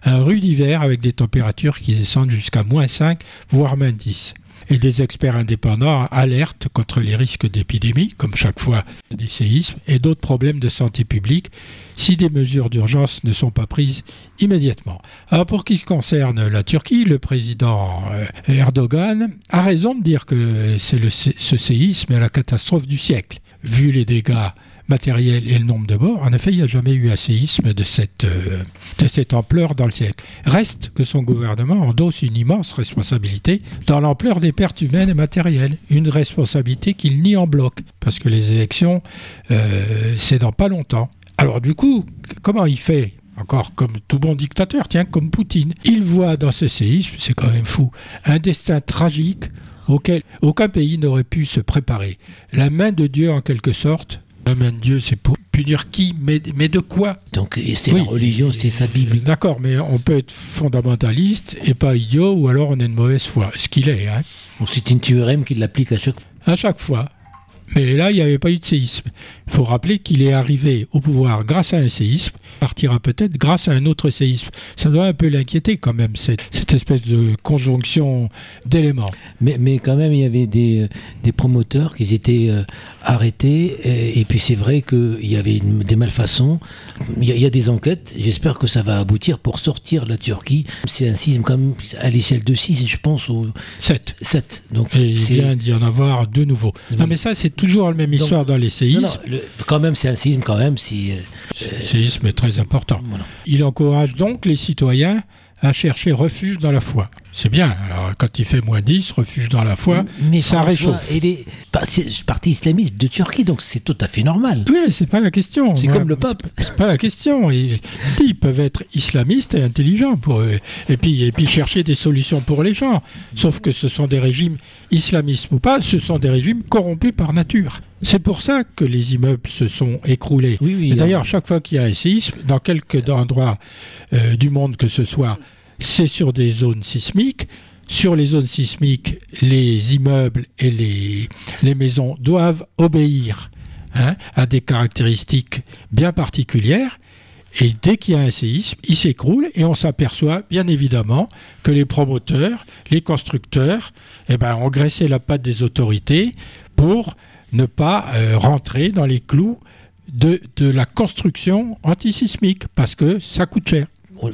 un rude hiver avec des températures qui descendent jusqu'à moins 5, voire moins 10. Et des experts indépendants alertent contre les risques d'épidémie, comme chaque fois des séismes, et d'autres problèmes de santé publique si des mesures d'urgence ne sont pas prises immédiatement. Alors pour ce qui concerne la Turquie, le président euh, Erdogan a raison de dire que ce séisme est la catastrophe du siècle. Vu les dégâts matériels et le nombre de morts, en effet, il n'y a jamais eu un séisme de cette, euh, de cette ampleur dans le siècle. Reste que son gouvernement endosse une immense responsabilité dans l'ampleur des pertes humaines et matérielles. Une responsabilité qu'il nie en bloc, parce que les élections, euh, c'est dans pas longtemps. Alors du coup, comment il fait? Encore comme tout bon dictateur, tiens, comme Poutine. Il voit dans ce séisme, c'est quand même fou, un destin tragique auquel aucun pays n'aurait pu se préparer. La main de Dieu, en quelque sorte, la main de Dieu, c'est pour punir qui? Mais, mais de quoi? Donc c'est Oui. la religion, c'est sa Bible. D'accord, mais on peut être fondamentaliste et pas idiot, ou alors on est de mauvaise foi. Ce qu'il est, hein, c'est une théorème qui l'applique à chaque fois. à chaque fois. Mais là, il n'y avait pas eu de séisme. Il faut rappeler qu'il est arrivé au pouvoir grâce à un séisme, partira peut-être grâce à un autre séisme. Ça doit un peu l'inquiéter quand même, cette, cette espèce de conjonction d'éléments. Mais, mais quand même, il y avait des, euh, des promoteurs qui étaient euh, arrêtés. Et, et puis c'est vrai qu'il y avait une- des malfaçons. Il y, a, il y a des enquêtes. J'espère que ça va aboutir pour sortir la Turquie. C'est un sisme quand même à l'échelle de 6, je pense, au 7. 7. Donc Et il vient d'y en avoir deux nouveaux. Oui. Non, mais ça, c'est toujours la même Donc- histoire dans les séismes. Non, non, le- quand même, c'est un sisme quand même. Si, euh, Le séisme est très important. voilà. Il encourage donc les citoyens à chercher refuge dans la foi. C'est bien. Alors, quand il fait moins 10, refuge dans la foi, Mais ça réchauffe. Par- c'est parti islamiste de Turquie, donc c'est tout à fait normal. Oui, c'est pas la question. C'est comme le pape. C'est c'est pas la question. Ils, ils peuvent être islamistes et intelligents pour eux. Et puis, et puis chercher des solutions pour les gens. Sauf que ce sont des régimes islamistes ou pas, ce sont des régimes corrompus par nature. C'est pour ça que les immeubles se sont écroulés. Oui, oui. Et d'ailleurs, chaque fois qu'il y a un séisme, dans quelques endroits euh, du monde que ce soit, c'est sur des zones sismiques. Sur les zones sismiques, les immeubles et les, les maisons doivent obéir hein, à des caractéristiques bien particulières. Et dès qu'il y a un séisme, il s'écroule et on s'aperçoit bien évidemment que les promoteurs, les constructeurs, eh ben, ont graissé la patte des autorités pour ne pas euh, rentrer dans les clous de, de la construction antisismique parce que ça coûte cher.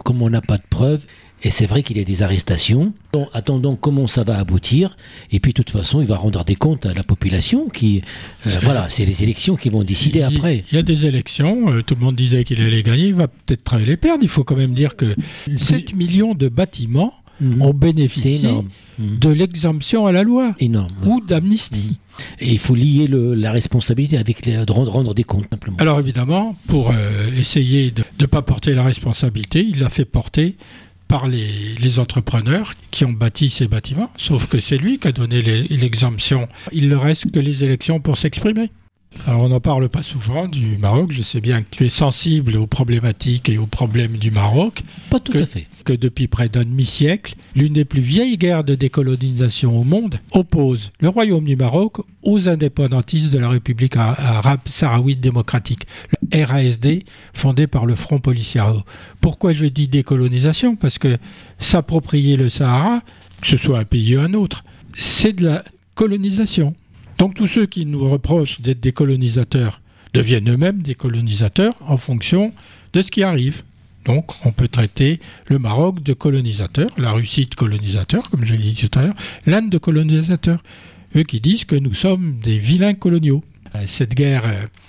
comme on n'a pas de preuves, et c'est vrai qu'il y a des arrestations, attendons comment ça va aboutir, et puis de toute façon, il va rendre des comptes à la population qui, euh, voilà, c'est les élections qui vont décider Il- après. Il y a des élections, euh, tout le monde disait qu'il allait gagner, il va peut-être les perdre. Il faut quand même dire que 7 millions de bâtiments Mhm. ont C'est bénéficié énorme. Mhm. de l'exemption à la loi Énorme. ou d'amnistie. Et il faut lier le- la responsabilité avec les, de rendre, rendre des comptes, simplement. Alors évidemment, pour euh, essayer de ne pas porter la responsabilité, il l'a fait porter par les, les entrepreneurs qui ont bâti ces bâtiments, sauf que c'est lui qui a donné l'exemption. Il ne reste que les élections pour s'exprimer. Alors on n'en parle pas souvent du Maroc, je sais bien que tu es sensible aux problématiques et aux problèmes du Maroc, Pas tout que- à fait. que depuis près d'un demi-siècle, l'une des plus vieilles guerres de décolonisation au monde oppose le Royaume du Maroc aux indépendantistes de la République arabe sahraouite démocratique, le RASD, fondé par le Front Polisario. Pourquoi je dis décolonisation? Parce que s'approprier le Sahara, que ce soit un pays ou un autre, c'est de la colonisation. Donc tous ceux qui nous reprochent d'être des colonisateurs deviennent eux-mêmes des colonisateurs en fonction de ce qui arrive. Donc on peut traiter le Maroc de colonisateur, la Russie de colonisateur, comme je l'ai dit tout à l'heure, l'Inde de colonisateur. Eux qui disent que nous sommes des vilains coloniaux. Euh, Cette guerre,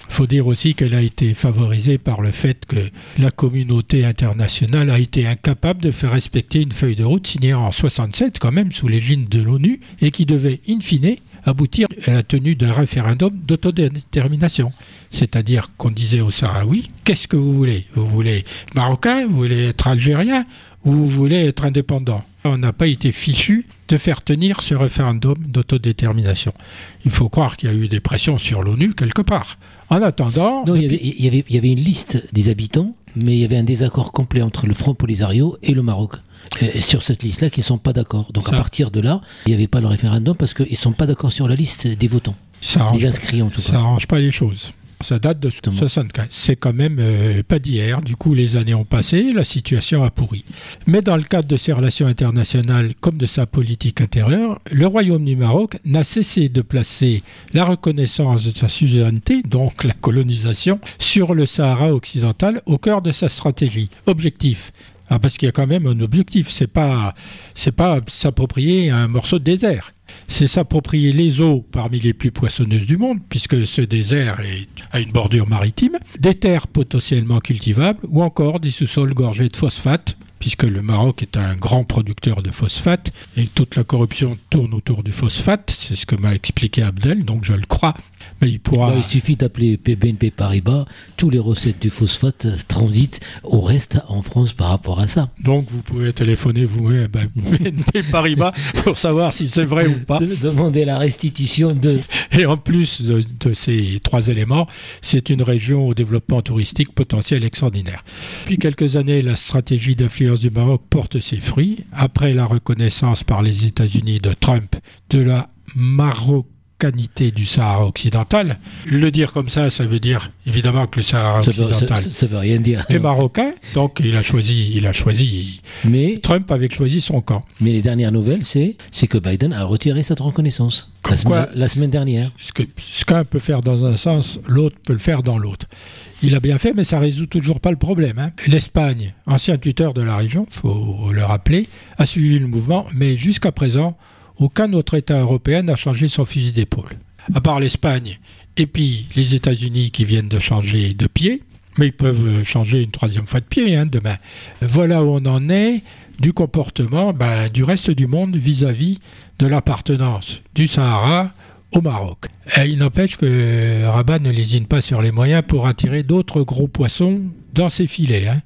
il faut dire aussi qu'elle a été favorisée par le fait que la communauté internationale a été incapable de faire respecter une feuille de route signée en 67 quand même sous l'égide de l'ONU et qui devait in fine aboutir à la tenue d'un référendum d'autodétermination. C'est-à-dire qu'on disait aux Sahraouis, qu'est-ce que vous voulez? Vous voulez être marocain Vous voulez être algérien Ou vous voulez être indépendant? On n'a pas été fichu de faire tenir ce référendum d'autodétermination. Il faut croire qu'il y a eu des pressions sur l'ONU quelque part. En attendant, Non, il, y avait, il, y avait, il y avait une liste des habitants, mais il y avait un désaccord complet entre le Front Polisario et le Maroc. Euh, sur cette liste-là, qui ne sont pas d'accord. Donc Ça. à partir de là, il n'y avait pas le référendum parce qu'ils ne sont pas d'accord sur la liste des votants, ça des inscrits en tout ça cas. arrange pas les choses. Ça date de Exactement. 75. C'est quand même euh, pas d'hier. Du coup, les années ont passé, la situation a pourri. Mais dans le cadre de ses relations internationales comme de sa politique intérieure, le Royaume du Maroc n'a cessé de placer la reconnaissance de sa suzeraineté, donc la colonisation, sur le Sahara occidental au cœur de sa stratégie. Objectif. Ah, parce qu'il y a quand même un objectif, c'est pas pas s'approprier un morceau de désert. C'est s'approprier les eaux parmi les plus poissonneuses du monde, puisque ce désert a une bordure maritime, des terres potentiellement cultivables, ou encore des sous-sols gorgés de phosphate, puisque le Maroc est un grand producteur de phosphate, et toute la corruption tourne autour du phosphate, c'est ce que m'a expliqué Abdel, donc je le crois. Mais il pourra. Bah, il suffit d'appeler BNP Paribas, tous les recettes du phosphate transitent au reste en France par rapport à ça. Donc vous pouvez téléphoner vous-même à BNP Paribas pour savoir si c'est vrai ou pas. De- Demander la restitution de. Et en plus de, de ces trois éléments, c'est une région au développement touristique potentiel extraordinaire. Depuis quelques années, la stratégie d'influence du Maroc porte ses fruits. Après la reconnaissance par les États-Unis de Trump de la du Sahara occidental, le dire comme ça, ça veut dire évidemment que le Sahara Ça veut, ça- occidental ça- ça veut rien dire. est marocain. Donc il a choisi, il a choisi. Mais, Trump avait choisi son camp. mais les dernières nouvelles, c'est c'est que Biden a retiré cette reconnaissance la, semaine, quoi- la semaine dernière. Ce que ce qu'un peut faire dans un sens, l'autre peut le faire dans l'autre. Il a bien fait, mais ça résout toujours pas le problème. hein. L'Espagne, ancien tuteur de la région, faut le rappeler, a suivi le mouvement, mais jusqu'à présent, aucun autre État européen n'a changé son fusil d'épaule. À part l'Espagne et puis les États-Unis qui viennent de changer de pied, mais ils peuvent changer une troisième fois de pied hein, demain. Voilà où on en est du comportement ben, du reste du monde vis-à-vis de l'appartenance du Sahara au Maroc. Il n'empêche que Rabat ne lésine pas sur les moyens pour attirer d'autres gros poissons dans ses filets. hein.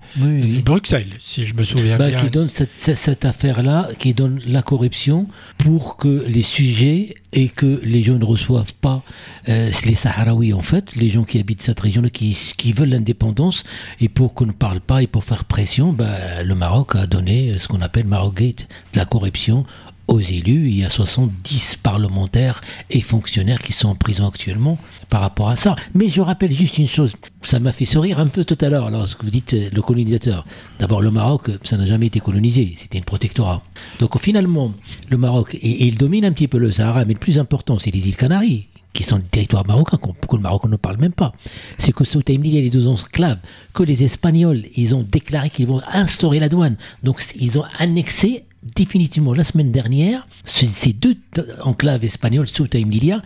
Bruxelles, si je me souviens Bah, bien. qui donne cette, affaire-là, qui donne la corruption pour que les sujets et que les gens ne reçoivent pas euh, les Sahraouis en fait, les gens qui habitent cette région-là, qui, qui veulent l'indépendance, et pour qu'on ne parle pas et pour faire pression, bah, le Maroc a donné ce qu'on appelle Marocgate, de la corruption aux élus. Il y a 70 parlementaires et fonctionnaires qui sont en prison actuellement par rapport à ça. Mais je rappelle juste une chose, ça m'a fait sourire un peu tout à l'heure lorsque vous dites euh, le colonisateur. D'abord, le Maroc, ça n'a jamais été colonisé, c'était une protectorat. Donc finalement, le Maroc, et, il domine un petit peu le Sahara, mais le plus important, c'est les îles Canaries qui sont des territoires marocains, que le Maroc ne parle même pas. C'est que sous Taïmli, il y a les deux enclaves, que les Espagnols, ils ont déclaré qu'ils vont instaurer la douane. Donc ils ont annexé définitivement la semaine dernière ce- ces deux enclaves espagnoles sous Taïmlilia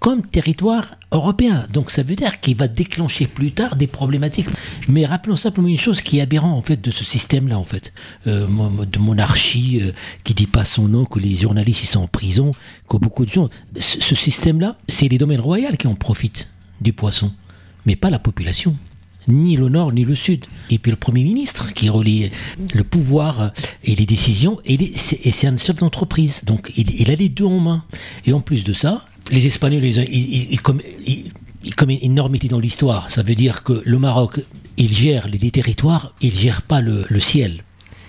comme territoire européen. Donc ça veut dire qu'il va déclencher plus tard des problématiques. Mais rappelons simplement une chose qui est aberrant en fait de ce système-là en fait, euh, de monarchie euh, qui dit pas son nom, que les journalistes sont en prison, que beaucoup de gens. Ce, ce système-là, c'est les domaines royaux qui en profitent du poisson, mais pas la population ni le nord ni le sud. Et puis le Premier ministre qui relie le pouvoir et les décisions, et, c'est un chef d'entreprise. Donc il, a les deux en main. Et en plus de ça, les Espagnols, ils, ils, ils- ils commet- ils- ils commettent une énormité dans l'histoire. Ça veut dire que le Maroc, il gère les, territoires, il gère pas le, le ciel.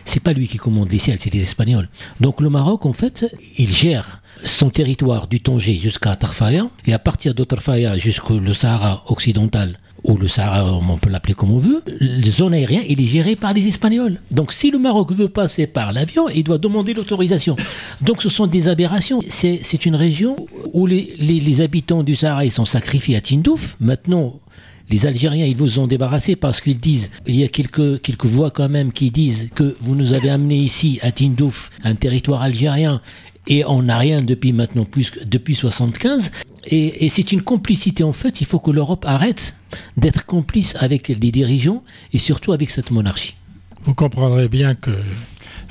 C'est pas lui qui commande les ciels, c'est les Espagnols. Donc le Maroc, en fait, il gère son territoire du Tanger jusqu'à Tarfaya, et à partir de Tarfaya jusqu'au Sahara occidental, ou le Sahara, on peut l'appeler comme on veut, la zone aérienne, il est géré par les Espagnols. Donc si le Maroc veut passer par l'avion, il doit demander l'autorisation. Donc ce sont des aberrations. C'est une région où les, habitants du Sahara, sont sacrifiés à Tindouf. Maintenant, les Algériens, ils vous ont débarrassé parce qu'ils disent, il y a quelques, quelques voix quand même qui disent que vous nous avez amené ici à Tindouf, un territoire algérien, et on n'a rien depuis maintenant, plus depuis 75. Et, et c'est une complicité en fait, il faut que l'Europe arrête d'être complice avec les dirigeants et surtout avec cette monarchie. Vous comprendrez bien que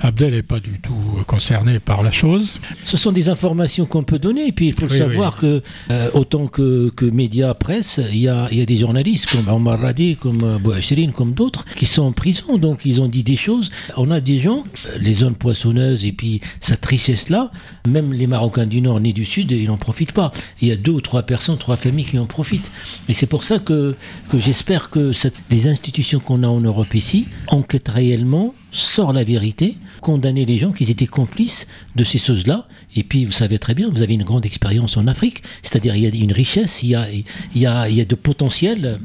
Abdel n'est pas du tout concerné par la chose. Ce sont des informations qu'on peut donner, et puis il faut Oui, savoir que, euh, autant que, que médias, presse, il y a, y a des journalistes comme Omar Radi, comme euh, Bouachirine, comme d'autres, qui sont en prison, donc ils ont dit des choses. On a des gens, euh, les zones poissonneuses, et puis cette richesse-là, même les Marocains du Nord ni du Sud, ils n'en profitent pas. Il y a deux ou trois personnes, trois familles qui en profitent. Et c'est pour ça que, que j'espère que cette- les institutions qu'on a en Europe ici enquêtent réellement, sortent la vérité, condamner les gens qui étaient complices de ces choses-là. Et puis, vous savez très bien, vous avez une grande expérience en Afrique, c'est-à-dire il y a une richesse, il y a, il y a, il y a de potentiel.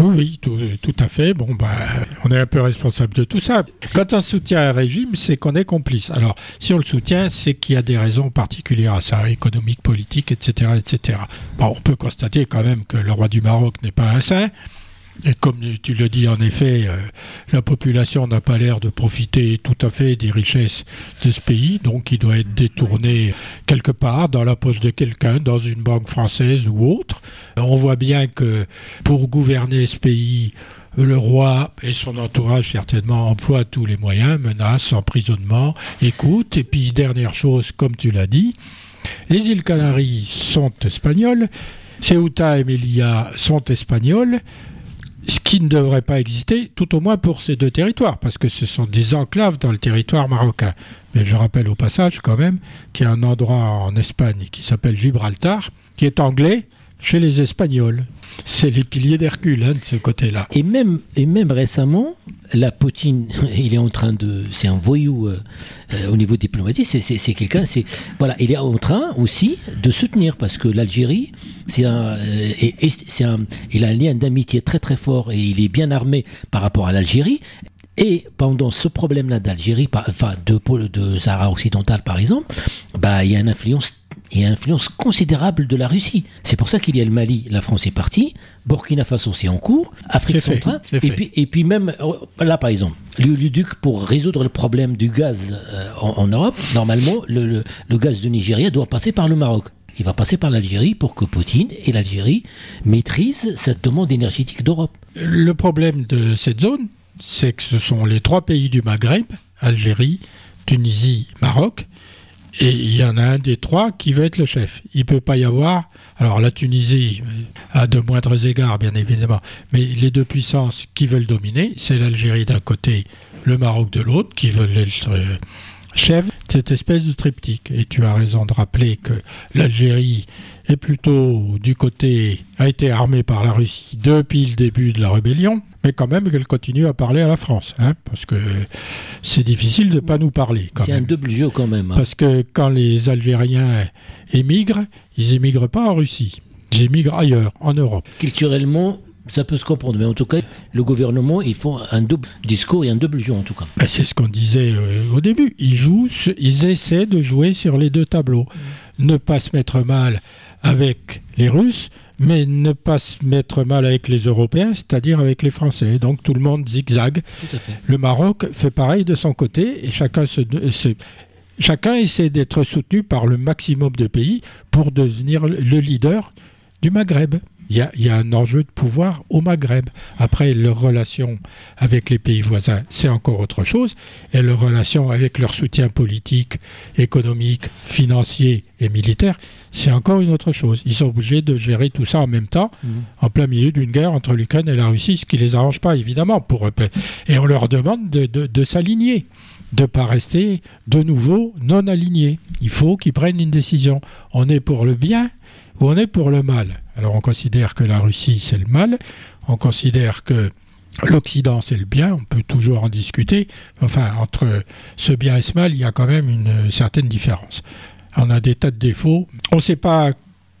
Oui, oui, tout, tout à fait. Bon, ben, on est un peu responsable de tout ça. Quand on soutient un régime, c'est qu'on est complice. Alors, si on le soutient, c'est qu'il y a des raisons particulières à ça, économiques, politiques, etc., etc. Bon, on peut constater quand même que le roi du Maroc n'est pas un saint. Et comme tu le dis, en effet, euh, la population n'a pas l'air de profiter tout à fait des richesses de ce pays, donc il doit être détourné quelque part dans la poche de quelqu'un, dans une banque française ou autre. On voit bien que pour gouverner ce pays, le roi et son entourage certainement emploient tous les moyens, menaces, emprisonnement, écoute. Et puis dernière chose, comme tu l'as dit, les îles Canaries sont espagnoles Ceuta et Melilla sont espagnols, ce qui ne devrait pas exister, tout au moins pour ces deux territoires, parce que ce sont des enclaves dans le territoire marocain. Mais je rappelle au passage quand même qu'il y a un endroit en Espagne qui s'appelle Gibraltar, qui est anglais chez les Espagnols. C'est les piliers d'Hercule hein, de ce côté-là. Et même, et même récemment, la Poutine, il est en train de. C'est un voyou euh, euh, au niveau diplomatique, c'est quelqu'un. c'est Voilà, il est en train aussi de soutenir, parce que l'Algérie, c'est un, euh, un. Il a un lien d'amitié très très fort et il est bien armé par rapport à l'Algérie. Et pendant ce problème-là d'Algérie, enfin de, de Sahara occidental par exemple, bah il y a une influence et une influence considérable de la Russie. C'est pour ça qu'il y a le Mali, la France est partie, Burkina Faso c'est en cours, Afrique centrale, et puis, et puis même euh, là par exemple, l'Uluduc pour résoudre le problème du gaz euh, en, Europe, normalement le, le, gaz de Nigeria doit passer par le Maroc. Il va passer par l'Algérie pour que Poutine et l'Algérie maîtrisent cette demande énergétique d'Europe. Le problème de cette zone, c'est que ce sont les trois pays du Maghreb, Algérie, Tunisie, Maroc, et il y en a un des trois qui veut être le chef. Il ne peut pas y avoir. Alors la Tunisie, à de moindres égards, bien évidemment, mais les deux puissances qui veulent dominer, c'est l'Algérie d'un côté, le Maroc de l'autre, qui veulent être euh, chef cette espèce de triptyque. Et tu as raison de rappeler que l'Algérie est plutôt du côté, a été armée par la Russie depuis le début de la rébellion mais quand même qu'elle continue à parler à la France, hein, parce que c'est difficile de ne pas nous parler. C'est un double jeu quand même. Hein. Parce que quand les Algériens émigrent, ils émigrent pas en Russie, ils émigrent ailleurs, en Europe. Culturellement, ça peut se comprendre, mais en tout cas, le gouvernement, ils font un double discours et un double jeu en tout cas. Ben, c'est ce qu'on disait euh, au début. Ils jouent, ils essaient de jouer sur les deux tableaux, ne pas se mettre mal avec les Russes, mais ne pas se mettre mal avec les Européens, c'est-à-dire avec les Français. Donc tout le monde zigzague. Le Maroc fait pareil de son côté et chacun, se, chacun essaie d'être soutenu par le maximum de pays pour devenir le leader du Maghreb. Il y, a, un enjeu de pouvoir au Maghreb. Après, leurs relations avec les pays voisins, c'est encore autre chose. Et leurs relations avec leur soutien politique, économique, financier et militaire, c'est encore une autre chose. Ils sont obligés de gérer tout ça en même temps, mmh. en plein milieu d'une guerre entre l'Ukraine et la Russie, ce qui ne les arrange pas, évidemment. Pour, et on leur demande de, de s'aligner de ne pas rester de nouveau non alignés. Il faut qu'ils prennent une décision. On est pour le bien ou on est pour le mal. Alors on considère que la Russie c'est le mal, on considère que l'Occident c'est le bien, on peut toujours en discuter. Enfin, entre ce bien et ce mal, il y a quand même une certaine différence. On a des tas de défauts. On ne sait pas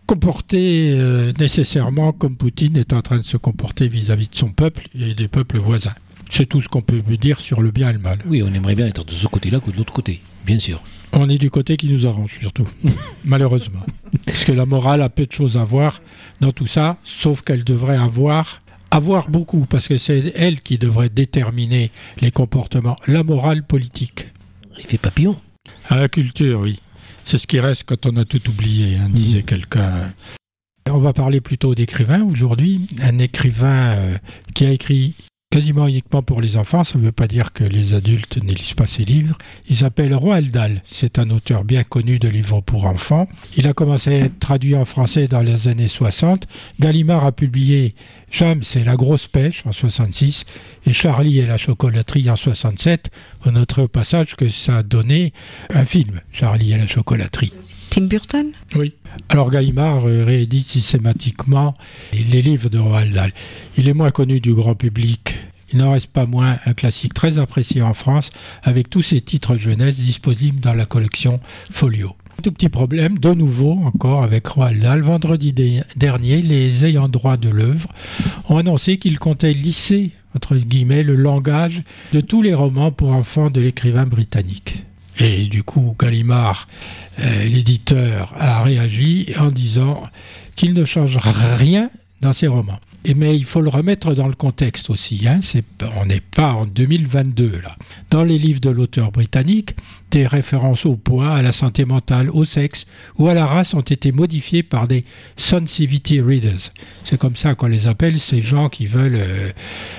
comporter euh, nécessairement comme Poutine est en train de se comporter vis-à-vis de son peuple et des peuples voisins. C'est tout ce qu'on peut dire sur le bien et le mal. Oui, on aimerait bien être de ce côté-là que de l'autre côté, bien sûr. On est du côté qui nous arrange, surtout, malheureusement. Parce que la morale a peu de choses à voir dans tout ça, sauf qu'elle devrait avoir avoir beaucoup, parce que c'est elle qui devrait déterminer les comportements, la morale politique. Il fait papillon. À la culture, oui. C'est ce qui reste quand on a tout oublié, hein, disait quelqu'un. On va parler plutôt d'écrivain aujourd'hui. Un écrivain euh, qui a écrit quasiment uniquement pour les enfants, ça ne veut pas dire que les adultes ne lisent pas ses livres. Il s'appelle Roald Dahl, c'est un auteur bien connu de livres pour enfants. Il a commencé à être traduit en français dans les années 60. Gallimard a publié Jam, c'est la grosse pêche en 66 et Charlie et la chocolaterie en 67. On notera au passage que ça a donné un film, Charlie et la chocolaterie. Tim Burton Oui. Alors Gallimard euh, réédite systématiquement les livres de Roald Dahl. Il est moins connu du grand public. Il n'en reste pas moins un classique très apprécié en France avec tous ses titres jeunesse disponibles dans la collection Folio. Tout petit problème, de nouveau encore avec Roald Dahl. Vendredi dernier, les ayants droit de l'œuvre ont annoncé qu'ils comptaient lisser, entre guillemets, le langage de tous les romans pour enfants de l'écrivain britannique. Et du coup, Gallimard, euh, l'éditeur, a réagi en disant qu'il ne change rien dans ses romans. Et mais il faut le remettre dans le contexte aussi. Hein. on n'est pas en 2022 là. Dans les livres de l'auteur britannique, des références au poids, à la santé mentale, au sexe ou à la race ont été modifiées par des sensitivity readers. C'est comme ça qu'on les appelle, ces gens qui veulent euh,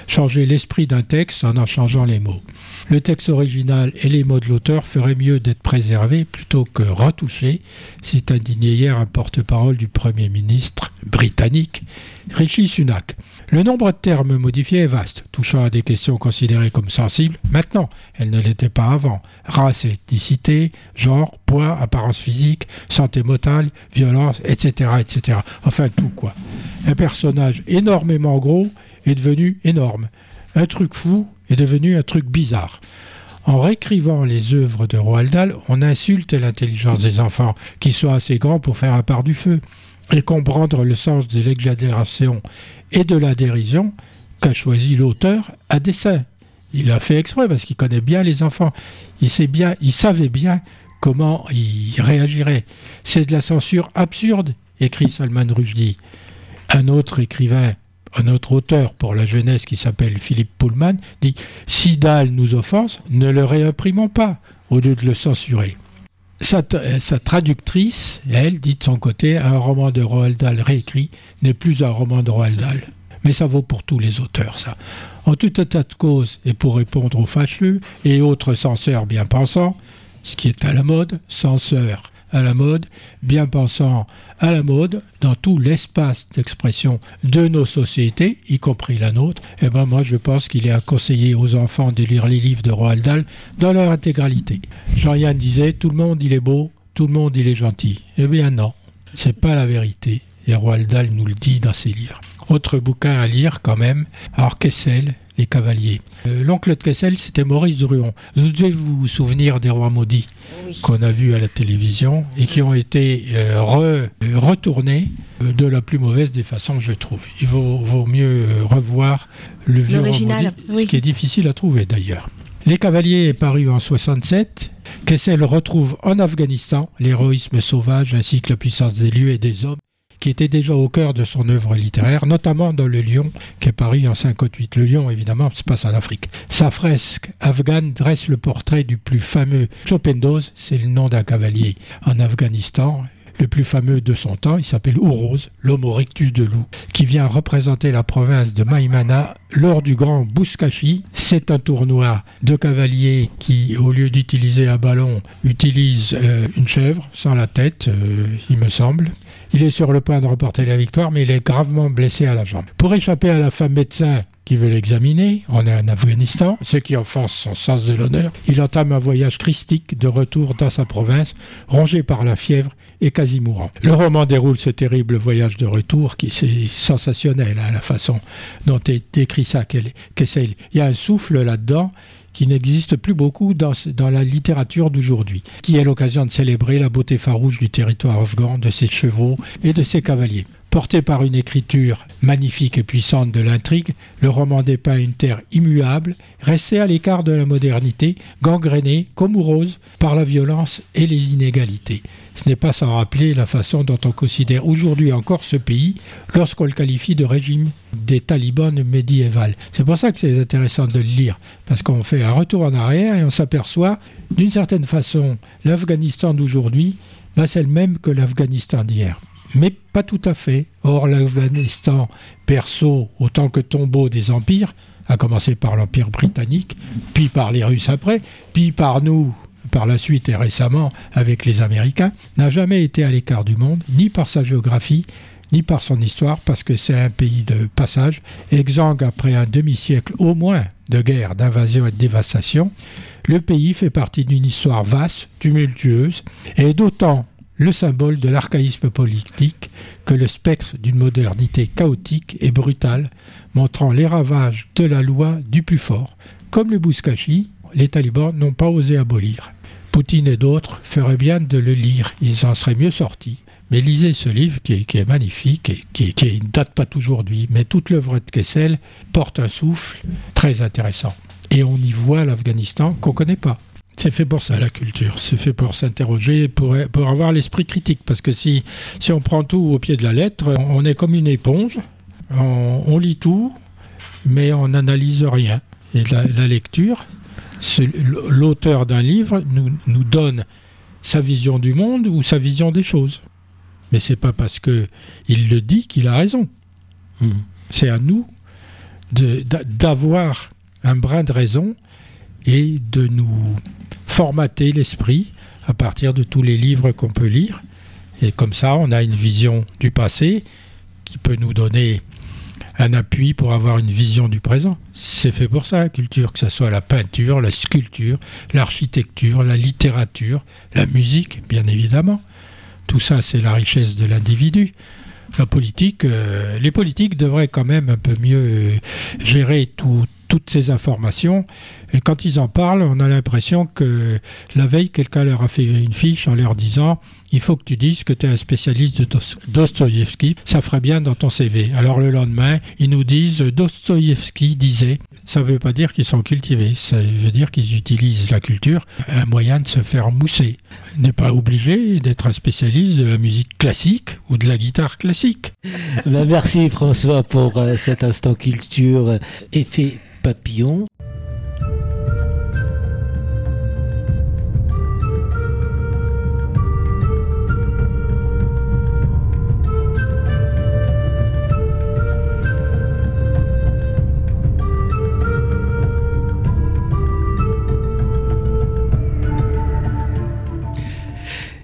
changer l'esprit d'un texte en en changeant les mots. Le texte original et les mots de l'auteur feraient mieux d'être préservés plutôt que retouchés, s'est indigné hier un porte-parole du Premier ministre britannique, Rishi Sunak. Le nombre de termes modifiés est vaste, touchant à des questions considérées comme sensibles maintenant, elles ne l'étaient pas avant. Race, ethnicité, genre, poids, apparence physique, santé mentale, violence, etc., etc. Enfin tout quoi. Un personnage énormément gros est devenu énorme. Un truc fou est devenu un truc bizarre. En réécrivant les œuvres de Roald Dahl, on insulte l'intelligence des enfants, qui sont assez grands pour faire un part du feu, et comprendre le sens de l'exagération et de la dérision qu'a choisi l'auteur à dessein. Il a fait exprès parce qu'il connaît bien les enfants. Il sait bien, il savait bien comment il réagirait. C'est de la censure absurde, écrit Salman Rushdie. Un autre écrivain un autre auteur pour la jeunesse qui s'appelle Philippe Pullman, dit Si Dahl nous offense, ne le réimprimons pas, au lieu de le censurer. Sa, traductrice, elle, dit de son côté Un roman de Roald Dahl réécrit n'est plus un roman de Roald Dahl. Mais ça vaut pour tous les auteurs, ça. En tout état de cause, et pour répondre aux fâcheux et autres censeurs bien pensants, ce qui est à la mode, censeurs à la mode, bien pensant à la mode, dans tout l'espace d'expression de nos sociétés, y compris la nôtre, et eh ben moi je pense qu'il est à conseiller aux enfants de lire les livres de Roald Dahl dans leur intégralité. Jean-Yann disait tout le monde il est beau, tout le monde il est gentil. Eh bien non, c'est pas la vérité. Et Roald Dahl nous le dit dans ses livres. Autre bouquin à lire quand même, alors Kessel, Les Cavaliers. Euh, l'oncle de Kessel, c'était Maurice Druon. Vous devez vous souvenir des Rois Maudits qu'on a vus à la télévision et qui ont été euh, retournés euh, de la plus mauvaise des façons, je trouve. Il vaut, vaut mieux revoir le vieux Roi ce qui est difficile à trouver d'ailleurs. Les Cavaliers est paru en 67. Kessel retrouve en Afghanistan l'héroïsme sauvage ainsi que la puissance des lieux et des hommes qui était déjà au cœur de son œuvre littéraire, notamment dans Le Lion, qui est paru en 58. Le Lion, évidemment, se passe en Afrique. Sa fresque afghane dresse le portrait du plus fameux Chopendoz, c'est le nom d'un cavalier en Afghanistan, le plus fameux de son temps, il s'appelle Ouroz, l'homo rectus de loup, qui vient représenter la province de Maïmana lors du grand Bouskashi. C'est un tournoi de cavaliers qui, au lieu d'utiliser un ballon, utilise euh, une chèvre sans la tête, euh, il me semble. Il est sur le point de remporter la victoire, mais il est gravement blessé à la jambe. Pour échapper à la femme médecin qui veut l'examiner, on est en Afghanistan, ce qui offense son sens de l'honneur, il entame un voyage christique de retour dans sa province, rongé par la fièvre et quasi mourant. Le roman déroule ce terrible voyage de retour qui c'est sensationnel, à hein, la façon dont est décrit ça, Il y a un souffle là-dedans qui n'existe plus beaucoup dans, la littérature d'aujourd'hui, qui est l'occasion de célébrer la beauté farouche du territoire afghan, de ses chevaux et de ses cavaliers. Porté par une écriture magnifique et puissante de l'intrigue, le roman dépeint une terre immuable, restée à l'écart de la modernité, gangrénée, comme rose, par la violence et les inégalités. Ce n'est pas sans rappeler la façon dont on considère aujourd'hui encore ce pays lorsqu'on le qualifie de régime des talibans médiéval. C'est pour ça que c'est intéressant de le lire, parce qu'on fait un retour en arrière et on s'aperçoit, d'une certaine façon, l'Afghanistan d'aujourd'hui, bah, c'est le même que l'Afghanistan d'hier mais pas tout à fait. Or, l'Afghanistan, perso autant que tombeau des empires, à commencer par l'Empire britannique, puis par les Russes après, puis par nous par la suite et récemment avec les Américains, n'a jamais été à l'écart du monde, ni par sa géographie, ni par son histoire, parce que c'est un pays de passage, exsangue après un demi-siècle au moins de guerre, d'invasion et de dévastation. Le pays fait partie d'une histoire vaste, tumultueuse, et d'autant le symbole de l'archaïsme politique que le spectre d'une modernité chaotique et brutale, montrant les ravages de la loi du plus fort. Comme le Bouskashi, les talibans n'ont pas osé abolir. Poutine et d'autres feraient bien de le lire, ils en seraient mieux sortis. Mais lisez ce livre qui est, magnifique et qui, qui ne date pas d'aujourd'hui, mais toute l'œuvre de Kessel porte un souffle très intéressant. Et on y voit l'Afghanistan qu'on ne connaît pas. C'est fait pour ça, la culture. C'est fait pour s'interroger, pour, pour avoir l'esprit critique. Parce que si, si on prend tout au pied de la lettre, on est comme une éponge. On, lit tout, mais on n'analyse rien. Et la, lecture, l'auteur d'un livre nous, nous donne sa vision du monde ou sa vision des choses. Mais c'est pas parce que il le dit qu'il a raison. Hmm. C'est à nous d'avoir un brin de raison et de nous formater l'esprit à partir de tous les livres qu'on peut lire. Et comme ça, on a une vision du passé qui peut nous donner un appui pour avoir une vision du présent. C'est fait pour ça, la culture, que ce soit la peinture, la sculpture, l'architecture, la littérature, la musique, bien évidemment. Tout ça, c'est la richesse de l'individu. La politique, euh, les politiques devraient quand même un peu mieux gérer toutes ces informations. Et quand ils en parlent, on a l'impression que la veille, quelqu'un leur a fait une fiche en leur disant il faut que tu dises que tu es un spécialiste de Dostoïevski, ça ferait bien dans ton CV. Alors le lendemain, ils nous disent Dostoïevski disait. Ça ne veut pas dire qu'ils sont cultivés, ça veut dire qu'ils utilisent la culture, un moyen de se faire mousser. N'est pas obligé d'être un spécialiste de la musique classique ou de la guitare classique. Ben, merci François pour euh, cet instant culture effet papillon.